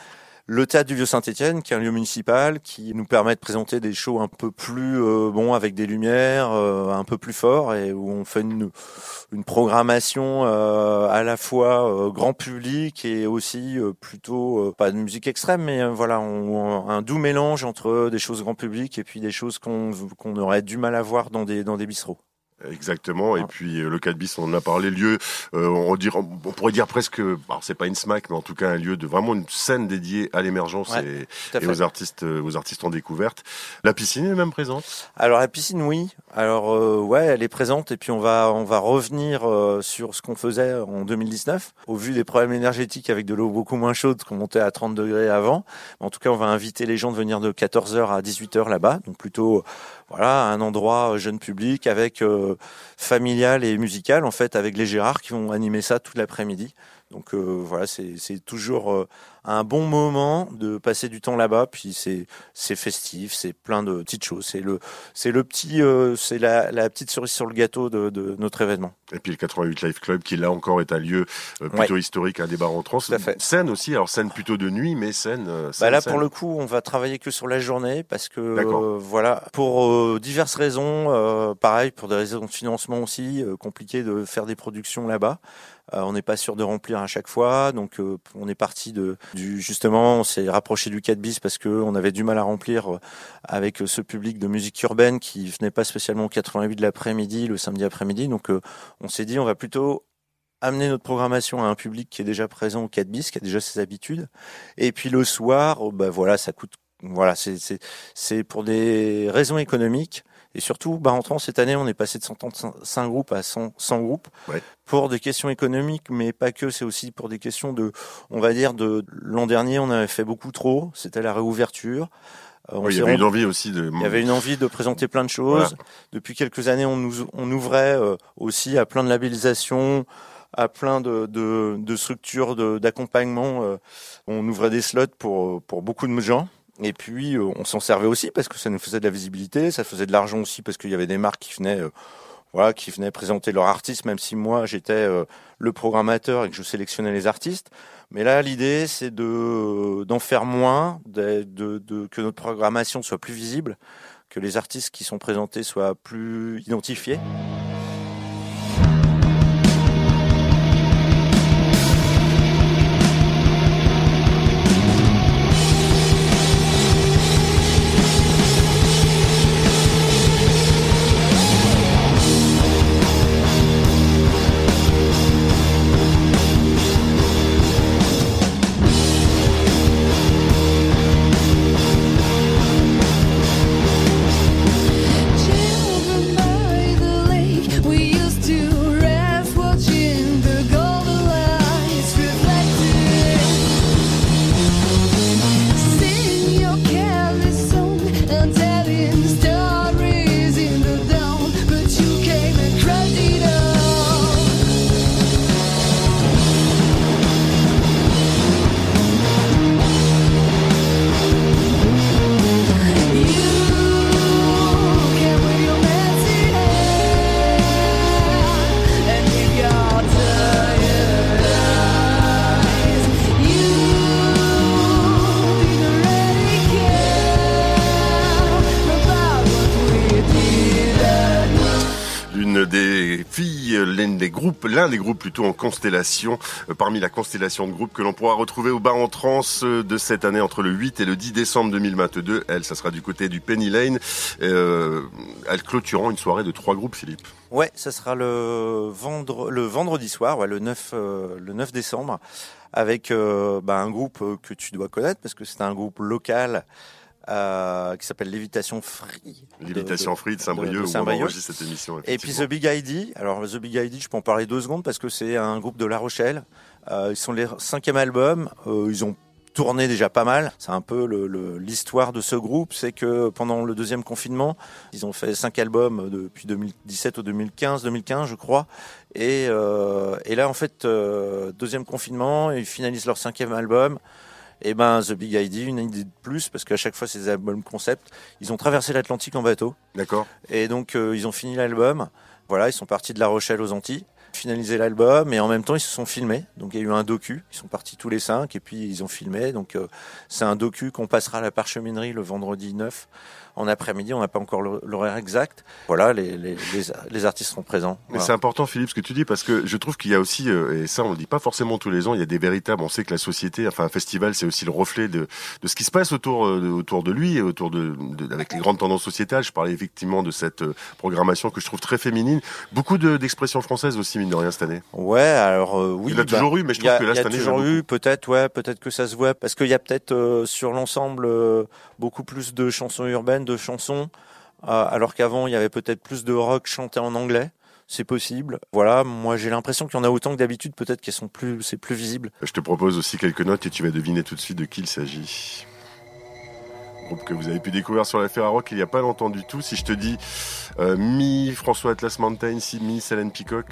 le théâtre du Vieux-Saint-Étienne, qui est un lieu municipal, qui nous permet de présenter des shows un peu plus euh, bon avec des lumières, euh, un peu plus forts, et où on fait une, une programmation euh, à la fois grand public et aussi plutôt pas de musique extrême, mais voilà, un doux mélange entre des choses grand public et puis des choses qu'on qu'on aurait du mal à voir dans des dans des bistrots. Exactement. Et puis euh, le 4 bis, on en a parlé. Lieu, euh, on, dirait, on pourrait dire presque, alors c'est pas une smack, mais en tout cas un lieu de vraiment une scène dédiée à l'émergence et, aux artistes, euh, aux artistes en découverte. La piscine est même présente? Alors la piscine, oui. Alors ouais, elle est présente. Et puis on va, on va revenir sur ce qu'on faisait en 2019. Au vu des problèmes énergétiques avec de l'eau beaucoup moins chaude qu'on montait à 30 degrés avant. En tout cas, on va inviter les gens de venir de 14h à 18h là-bas. Donc plutôt voilà, un endroit euh, jeune public avec euh, familial et musical en fait avec les Gérards qui vont animer ça toute l'après-midi. Donc voilà, c'est toujours un bon moment de passer du temps là-bas. Puis c'est c'est festif, c'est plein de petites choses. C'est le c'est le petit c'est la, la, petite cerise sur le gâteau de, de, notre événement. Et puis le 88 Live Club qui là encore est un lieu plutôt historique, un débat en trans. Scène aussi, alors scène plutôt de nuit, mais scène. bah là pour le coup, on va travailler que sur la journée parce que voilà pour diverses raisons. pareil pour des raisons de financement aussi compliqué de faire des productions là-bas. Euh, on n'est pas sûr de remplir à chaque fois, donc euh, on est parti de justement, on s'est rapproché du 4 bis parce que on avait du mal à remplir euh, avec ce public de musique urbaine qui venait pas spécialement au 88 de l'après-midi, le samedi après-midi. Donc on s'est dit on va plutôt amener notre programmation à un public qui est déjà présent au 4 bis, qui a déjà ses habitudes. Et puis le soir, bah voilà, ça coûte voilà, c'est pour des raisons économiques. Et surtout, bah, en cette année, on est passé de 135 groupes à 100, 100 groupes pour des questions économiques, mais pas que. C'est aussi pour des questions de, on va dire, de l'an dernier, on avait fait beaucoup trop. C'était la réouverture. Euh, il y avait une envie aussi de. Il y avait une envie de présenter plein de choses. Depuis quelques années, on nous, on ouvrait euh, aussi à plein de labellisations, à plein de, de, de structures d'accompagnement. Euh, on ouvrait des slots pour pour beaucoup de gens. Et puis, euh, on s'en servait aussi parce que ça nous faisait de la visibilité, ça faisait de l'argent aussi parce qu'il y avait des marques qui venaient, euh, voilà, qui venaient présenter leurs artistes, même si moi j'étais euh, le programmateur et que je sélectionnais les artistes. Mais là, l'idée, c'est de d'en faire moins, de, que notre programmation soit plus visible, que les artistes qui sont présentés soient plus identifiés. L'un des groupes plutôt en constellation, euh, parmi la constellation de groupes que l'on pourra retrouver au bar en trans euh, de cette année entre le 8 et le 10 décembre 2022. Elle, ça sera du côté du Penny Lane, euh, elle clôturant une soirée de trois groupes, Philippe. Ouais, ça sera le, vendredi soir, ouais, le 9, le 9 décembre, avec bah, un groupe que tu dois connaître parce que c'est un groupe local euh, qui s'appelle Lévitation Free. Lévitation Free de Saint-Brieuc, où Saint on cette émission. Et puis The Big ID. Alors The Big ID, je peux en parler deux secondes parce que c'est un groupe de La Rochelle. Euh, ils sont les cinquième album. Euh, ils ont tourné déjà pas mal. C'est un peu l'histoire de ce groupe, c'est que pendant le deuxième confinement, ils ont fait cinq albums depuis 2017 au 2015, 2015 je crois. Et, et là en fait, deuxième confinement, ils finalisent leur cinquième album et eh ben The Big ID, une idée de plus, parce qu'à chaque fois c'est des albums concept. Ils ont traversé l'Atlantique en bateau. D'accord. Et donc euh, ils ont fini l'album. Voilà, ils sont partis de La Rochelle aux Antilles, finalisé l'album, et en même temps ils se sont filmés. Donc il y a eu un docu. Ils sont partis tous les cinq, et puis ils ont filmé. Donc euh, c'est un docu qu'on passera à la parcheminerie le vendredi 9 en après-midi. On n'a pas encore l'horaire exact. Voilà, les, les, les, artistes seront présents. Mais c'est important, Philippe, ce que tu dis, parce que je trouve qu'il y a aussi, euh, et ça on ne le dit pas forcément tous les ans, il y a des véritables. On sait que la société, enfin un festival, c'est aussi le reflet de, de ce qui se passe autour euh, de, autour de lui, autour de, avec les grandes tendances sociétales. Je parlais effectivement de cette euh, programmation que je trouve très féminine. Beaucoup d'expressions françaises aussi, mine de rien, cette année. Ouais, alors oui. Il y a toujours bah, eu, mais je trouve que là, cette année. Il y a toujours eu, peut-être, ouais, peut-être que ça se voit, parce qu'il y a peut-être sur l'ensemble beaucoup plus de chansons urbaines, de chansons. Euh, alors qu'avant il y avait peut-être plus de rock chanté en anglais. C'est possible. Voilà, moi j'ai l'impression qu'il y en a autant que d'habitude, peut-être qu'elles sont plus, c'est plus visible. Je te propose aussi quelques notes et tu vas deviner tout de suite de qui il s'agit. Groupe que vous avez pu découvrir sur la Ferrarock il n'y a pas longtemps du tout. Si je te dis euh, mi François Atlas Mountain, si mi Peacock.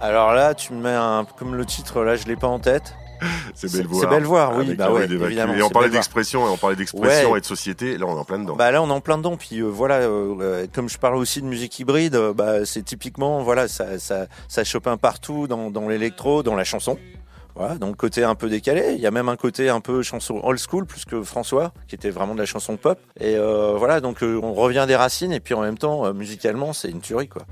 Alors là, tu me mets un, comme le titre, là, je l'ai pas en tête. C'est belle voir. C'est belle voir, oui. Bah ouais, évidemment, et on parlait d'expression, on parlait d'expression et de société. Là, on est en plein dedans. Bah là, on est en plein dedans. Puis euh, voilà, euh, comme je parle aussi de musique hybride, euh, bah c'est typiquement, voilà, ça, ça, ça chope un partout dans, dans l'électro, dans la chanson. Voilà, donc côté un peu décalé. Il y a même un côté un peu chanson old school plus que François, qui était vraiment de la chanson pop. Et euh, voilà, donc on revient des racines et puis en même temps, musicalement, c'est une tuerie quoi.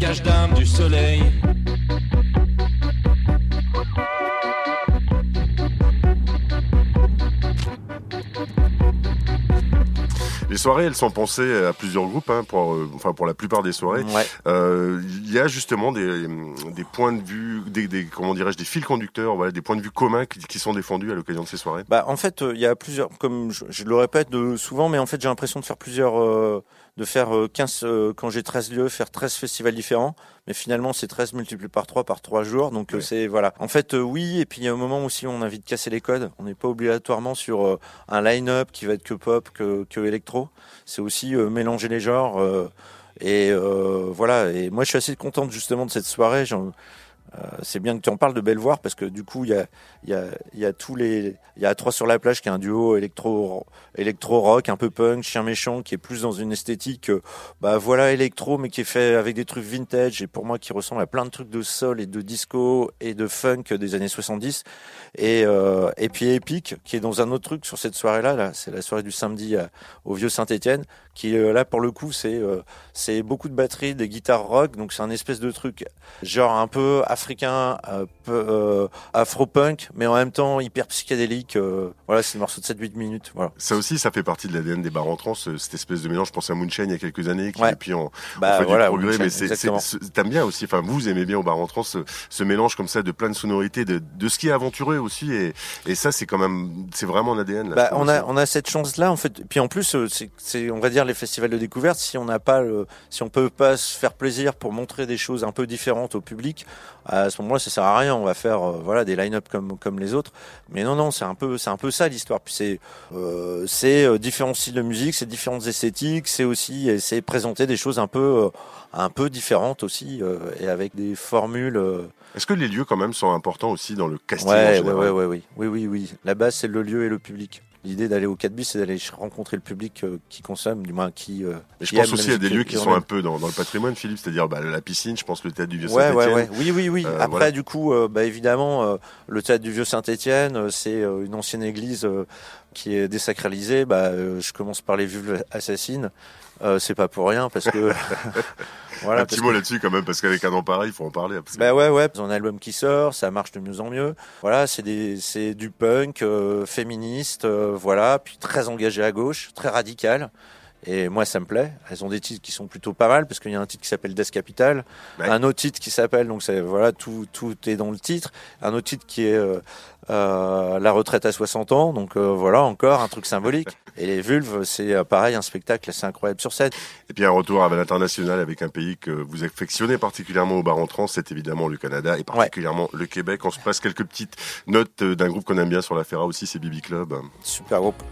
Les caches d'âme du soleil. Les soirées, elles sont pensées à plusieurs groupes, hein, pour, euh, enfin pour la plupart des soirées. Euh, il y a justement des, des points de vue, des, des comment dirais-je, des fils conducteurs, voilà, des points de vue communs qui, qui sont défendus à l'occasion de ces soirées. Bah, en fait, euh, il y a plusieurs, comme je, je le répète de, souvent, mais en fait, j'ai l'impression de faire plusieurs de faire 15, euh, euh, quand j'ai 13 lieux, faire 13 festivals différents. Mais finalement, c'est 13 multiplié par 3 par 3 jours. Donc, euh, c'est, voilà. En fait, oui. Et puis, il y a un moment aussi où on a envie de casser les codes. On n'est pas obligatoirement sur un line-up qui va être que pop, que, que électro. C'est aussi mélanger les genres. et voilà. Et moi, je suis assez contente justement de cette soirée. Euh, c'est bien que tu en parles de Bellevoir parce que du coup il y a, y, a, y a tous les il y a trois sur la plage qui est un duo électro électro rock un peu punk chien méchant qui est plus dans une esthétique euh, bah voilà électro mais qui est fait avec des trucs vintage et pour moi qui ressemble à plein de trucs de soul et de disco et de funk des années 70 et euh, et puis Epic qui est dans un autre truc sur cette soirée là c'est la soirée du samedi au vieux Saint-Étienne qui là pour le coup c'est c'est beaucoup de batteries des guitares rock donc c'est un espèce de truc genre un peu africain, euh, euh, afro-punk, mais en même temps hyper psychédélique. Euh, voilà, c'est un morceau de 7-8 minutes. Voilà. Ça aussi, ça fait partie de l'ADN des bars en trans, cette espèce de mélange. Je pense à Moonshine il y a quelques années, qui, ouais. et puis on, bah, fait voilà, du progrès, mais c'est, t'aimes bien aussi, enfin, vous aimez bien au bar en trans ce, ce, mélange comme ça de plein de sonorités, de, de ce qui est aventureux aussi, et, et ça, c'est quand même, c'est vraiment un ADN. Là, bah, on a, on a cette chance-là, en fait. Puis en plus, c'est, on va dire, les festivals de découverte, si on n'a pas le, si on peut pas se faire plaisir pour montrer des choses un peu différentes au public, à ce moment-là, ça sert à rien. On va faire euh, voilà des line-up comme comme les autres. Mais non, non, c'est un peu c'est un peu ça l'histoire. Puis c'est euh, c'est euh, différents styles de musique, c'est différentes esthétiques, c'est aussi c'est présenter des choses un peu un peu différentes aussi et avec des formules. Est-ce que les lieux quand même sont importants aussi dans le casting ouais, en ouais, ouais, ouais, oui, oui, oui, oui. La base c'est le lieu et le public. L'idée d'aller au 4 bis, c'est d'aller rencontrer le public euh, qui consomme, du moins qui. Euh, je pense aussi à des lieux qui sont un peu dans, le patrimoine, Philippe, c'est-à-dire bah, la piscine, je pense le théâtre du Vieux Saint-Etienne. Oui, oui, oui. Après, voilà. du coup, euh, bah, évidemment, le théâtre du Vieux Saint-Etienne, c'est une ancienne église qui est désacralisée. Bah, je commence par les vulves assassines. c'est pas pour rien parce que Voilà, un petit mot là-dessus quand même, parce qu'avec un nom pareil, il faut en parler. Bah ouais, ouais. Ils ont un album qui sort, ça marche de mieux en mieux. Voilà, c'est des, c'est du punk euh, féministe, euh, voilà, puis très engagé à gauche, très radical. Et moi, ça me plaît. Elles ont des titres qui sont plutôt pas mal, parce qu'il y a un titre qui s'appelle Death Capital, ouais. un autre titre qui s'appelle, donc voilà, tout, tout est dans le titre, un autre titre qui est euh, euh, La retraite à 60 ans, donc euh, voilà, encore un truc symbolique. Et les vulves, c'est pareil, un spectacle assez incroyable sur scène. Et puis un retour à l'international avec un pays que vous affectionnez particulièrement au bar en trans, c'est évidemment le Canada et particulièrement ouais. le Québec. On se passe quelques petites notes d'un groupe qu'on aime bien sur la Ferra aussi, c'est Bibi Club. Super groupe.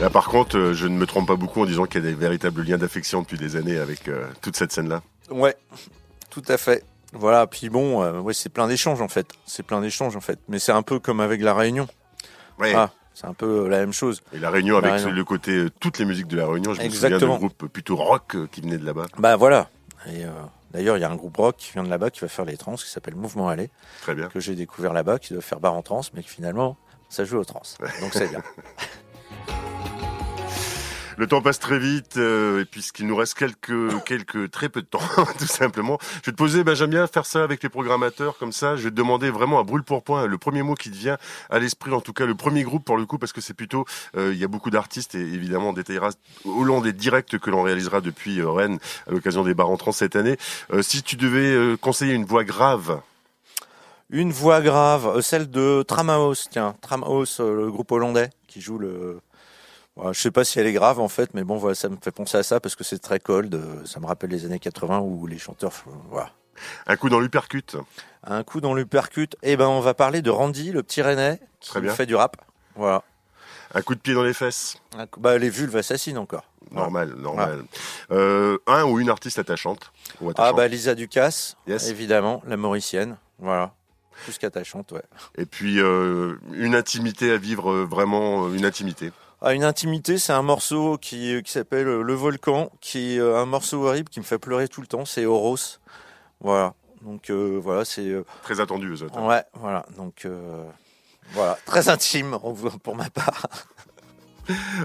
Là, par contre, euh, je ne me trompe pas beaucoup en disant qu'il y a des véritables liens d'affection depuis des années avec euh, toute cette scène-là. Ouais, tout à fait. Voilà, puis bon, euh, ouais, c'est plein d'échanges en fait. C'est plein d'échanges en fait. Mais c'est un peu comme avec La Réunion. Ouais. Ah, c'est un peu la même chose. Et La Réunion, avec Réunion. le côté, euh, toutes les musiques de La Réunion, je Exactement. me souviens d'un groupe plutôt rock qui venait de là-bas. Bah voilà. Et d'ailleurs, il y a un groupe rock qui vient de là-bas qui va faire les trans, qui s'appelle Mouvement Aller. Très bien. Que j'ai découvert là-bas, qui doit faire bar en trans, mais qui finalement, ça joue aux trans. Donc c'est bien. Le temps passe très vite euh, et puisqu'il nous reste quelques quelques très peu de temps tout simplement, je vais te poser ben j'aime bien faire ça avec les programmateurs comme ça, je vais te demander vraiment à brûle pour point le premier mot qui te vient à l'esprit en tout cas le premier groupe pour le coup parce que c'est plutôt euh, il y a beaucoup d'artistes et évidemment on détaillera au long des directs que l'on réalisera depuis euh, Rennes à l'occasion des bars entrants cette année. Si tu devais conseiller une voix grave une voix grave, celle de Tramhouse, tiens, Tramhouse, le groupe hollandais qui joue le Je sais pas si elle est grave en fait, mais bon, voilà, ça me fait penser à ça parce que c'est très cold. Ça me rappelle les années 80 où les chanteurs, voilà. Un coup dans l'upercute. Un coup dans l'upercute. Eh ben, on va parler de Randy, le petit Rennais, qui fait du rap. Voilà. Un coup de pied dans les fesses. bah, les vulves assassines encore. Normal, normal. Euh, un ou une artiste attachante, Ah bah Lisa Ducasse, évidemment, la Mauricienne. Voilà. Plus qu'attachante, ouais. Et puis euh, une intimité à vivre, euh, vraiment une intimité. Ah, une intimité, c'est un morceau qui, qui s'appelle Le Volcan, qui est un morceau horrible qui me fait pleurer tout le temps. C'est Oros. Voilà. Donc voilà, c'est très attendu. Ouais, voilà. Donc voilà, très intime pour ma part.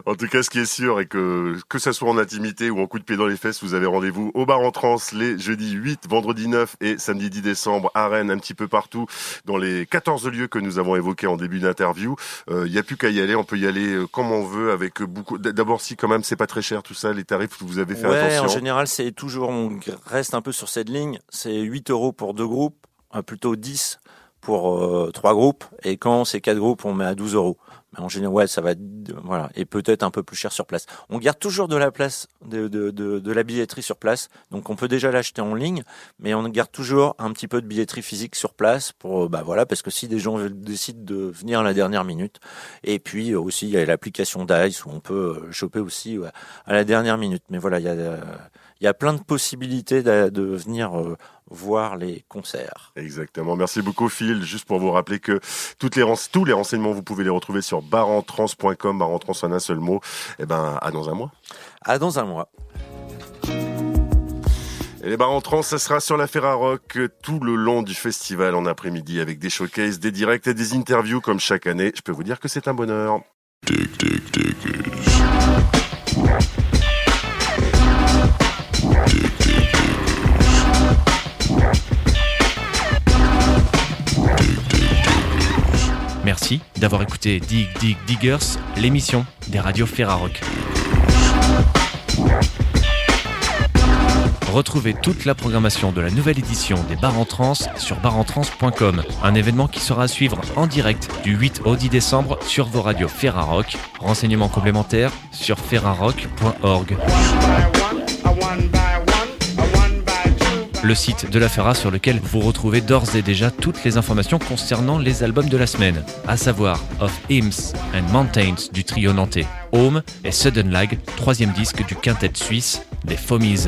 En tout cas, ce qui est sûr est que que ça soit en intimité ou en coup de pied dans les fesses, vous avez rendez-vous au bar en trans les jeudis 8, vendredi 9 et samedi 10 décembre à Rennes, un petit peu partout dans les 14 lieux que nous avons évoqués en début d'interview. Il euh, n'y a plus qu'à y aller, on peut y aller euh, comme on veut avec beaucoup. D'abord, si quand même c'est pas très cher tout ça, les tarifs vous avez fait ouais, En général, c'est toujours on reste un peu sur cette ligne. C'est 8 euros pour deux groupes, euh, plutôt 10 pour euh, trois groupes et quand c'est quatre groupes on met à 12 euros en général ouais ça va voilà et peut-être un peu plus cher sur place. On garde toujours de la place de, de, de, la billetterie sur place. Donc on peut déjà l'acheter en ligne mais on garde toujours un petit peu de billetterie physique sur place pour euh, bah voilà parce que si des gens décident de venir à la dernière minute et puis euh, aussi il y a l'application Dice où on peut choper aussi à la dernière minute. Mais voilà il y a il y a plein de possibilités de venir voir les concerts. Exactement. Merci beaucoup Phil. Juste pour vous rappeler que toutes les tous les renseignements, vous pouvez les retrouver sur barantrans.com, barantrans en un seul mot. Eh ben, à dans un mois. À dans un mois. Et les bars trans, ça sera sur la Ferrarock tout le long du festival en après-midi avec des showcases, des directs et des interviews comme chaque année. Je peux vous dire que c'est un bonheur. Merci d'avoir écouté Dig Dig Diggers, l'émission des radios Ferrarock. Retrouvez toute la programmation de la nouvelle édition des Bars en Trans sur barentrance.com, un événement qui sera à suivre en direct du 8 au 10 décembre sur vos radios Ferrarock. Renseignements complémentaires sur ferrarock.org le site de la Ferra sur lequel vous retrouvez d'ores et déjà toutes les informations concernant les albums de la semaine, à savoir Of Hymns and Mountains du trio nantais Home et Sudden Lag, troisième disque du quintet suisse des Fomies.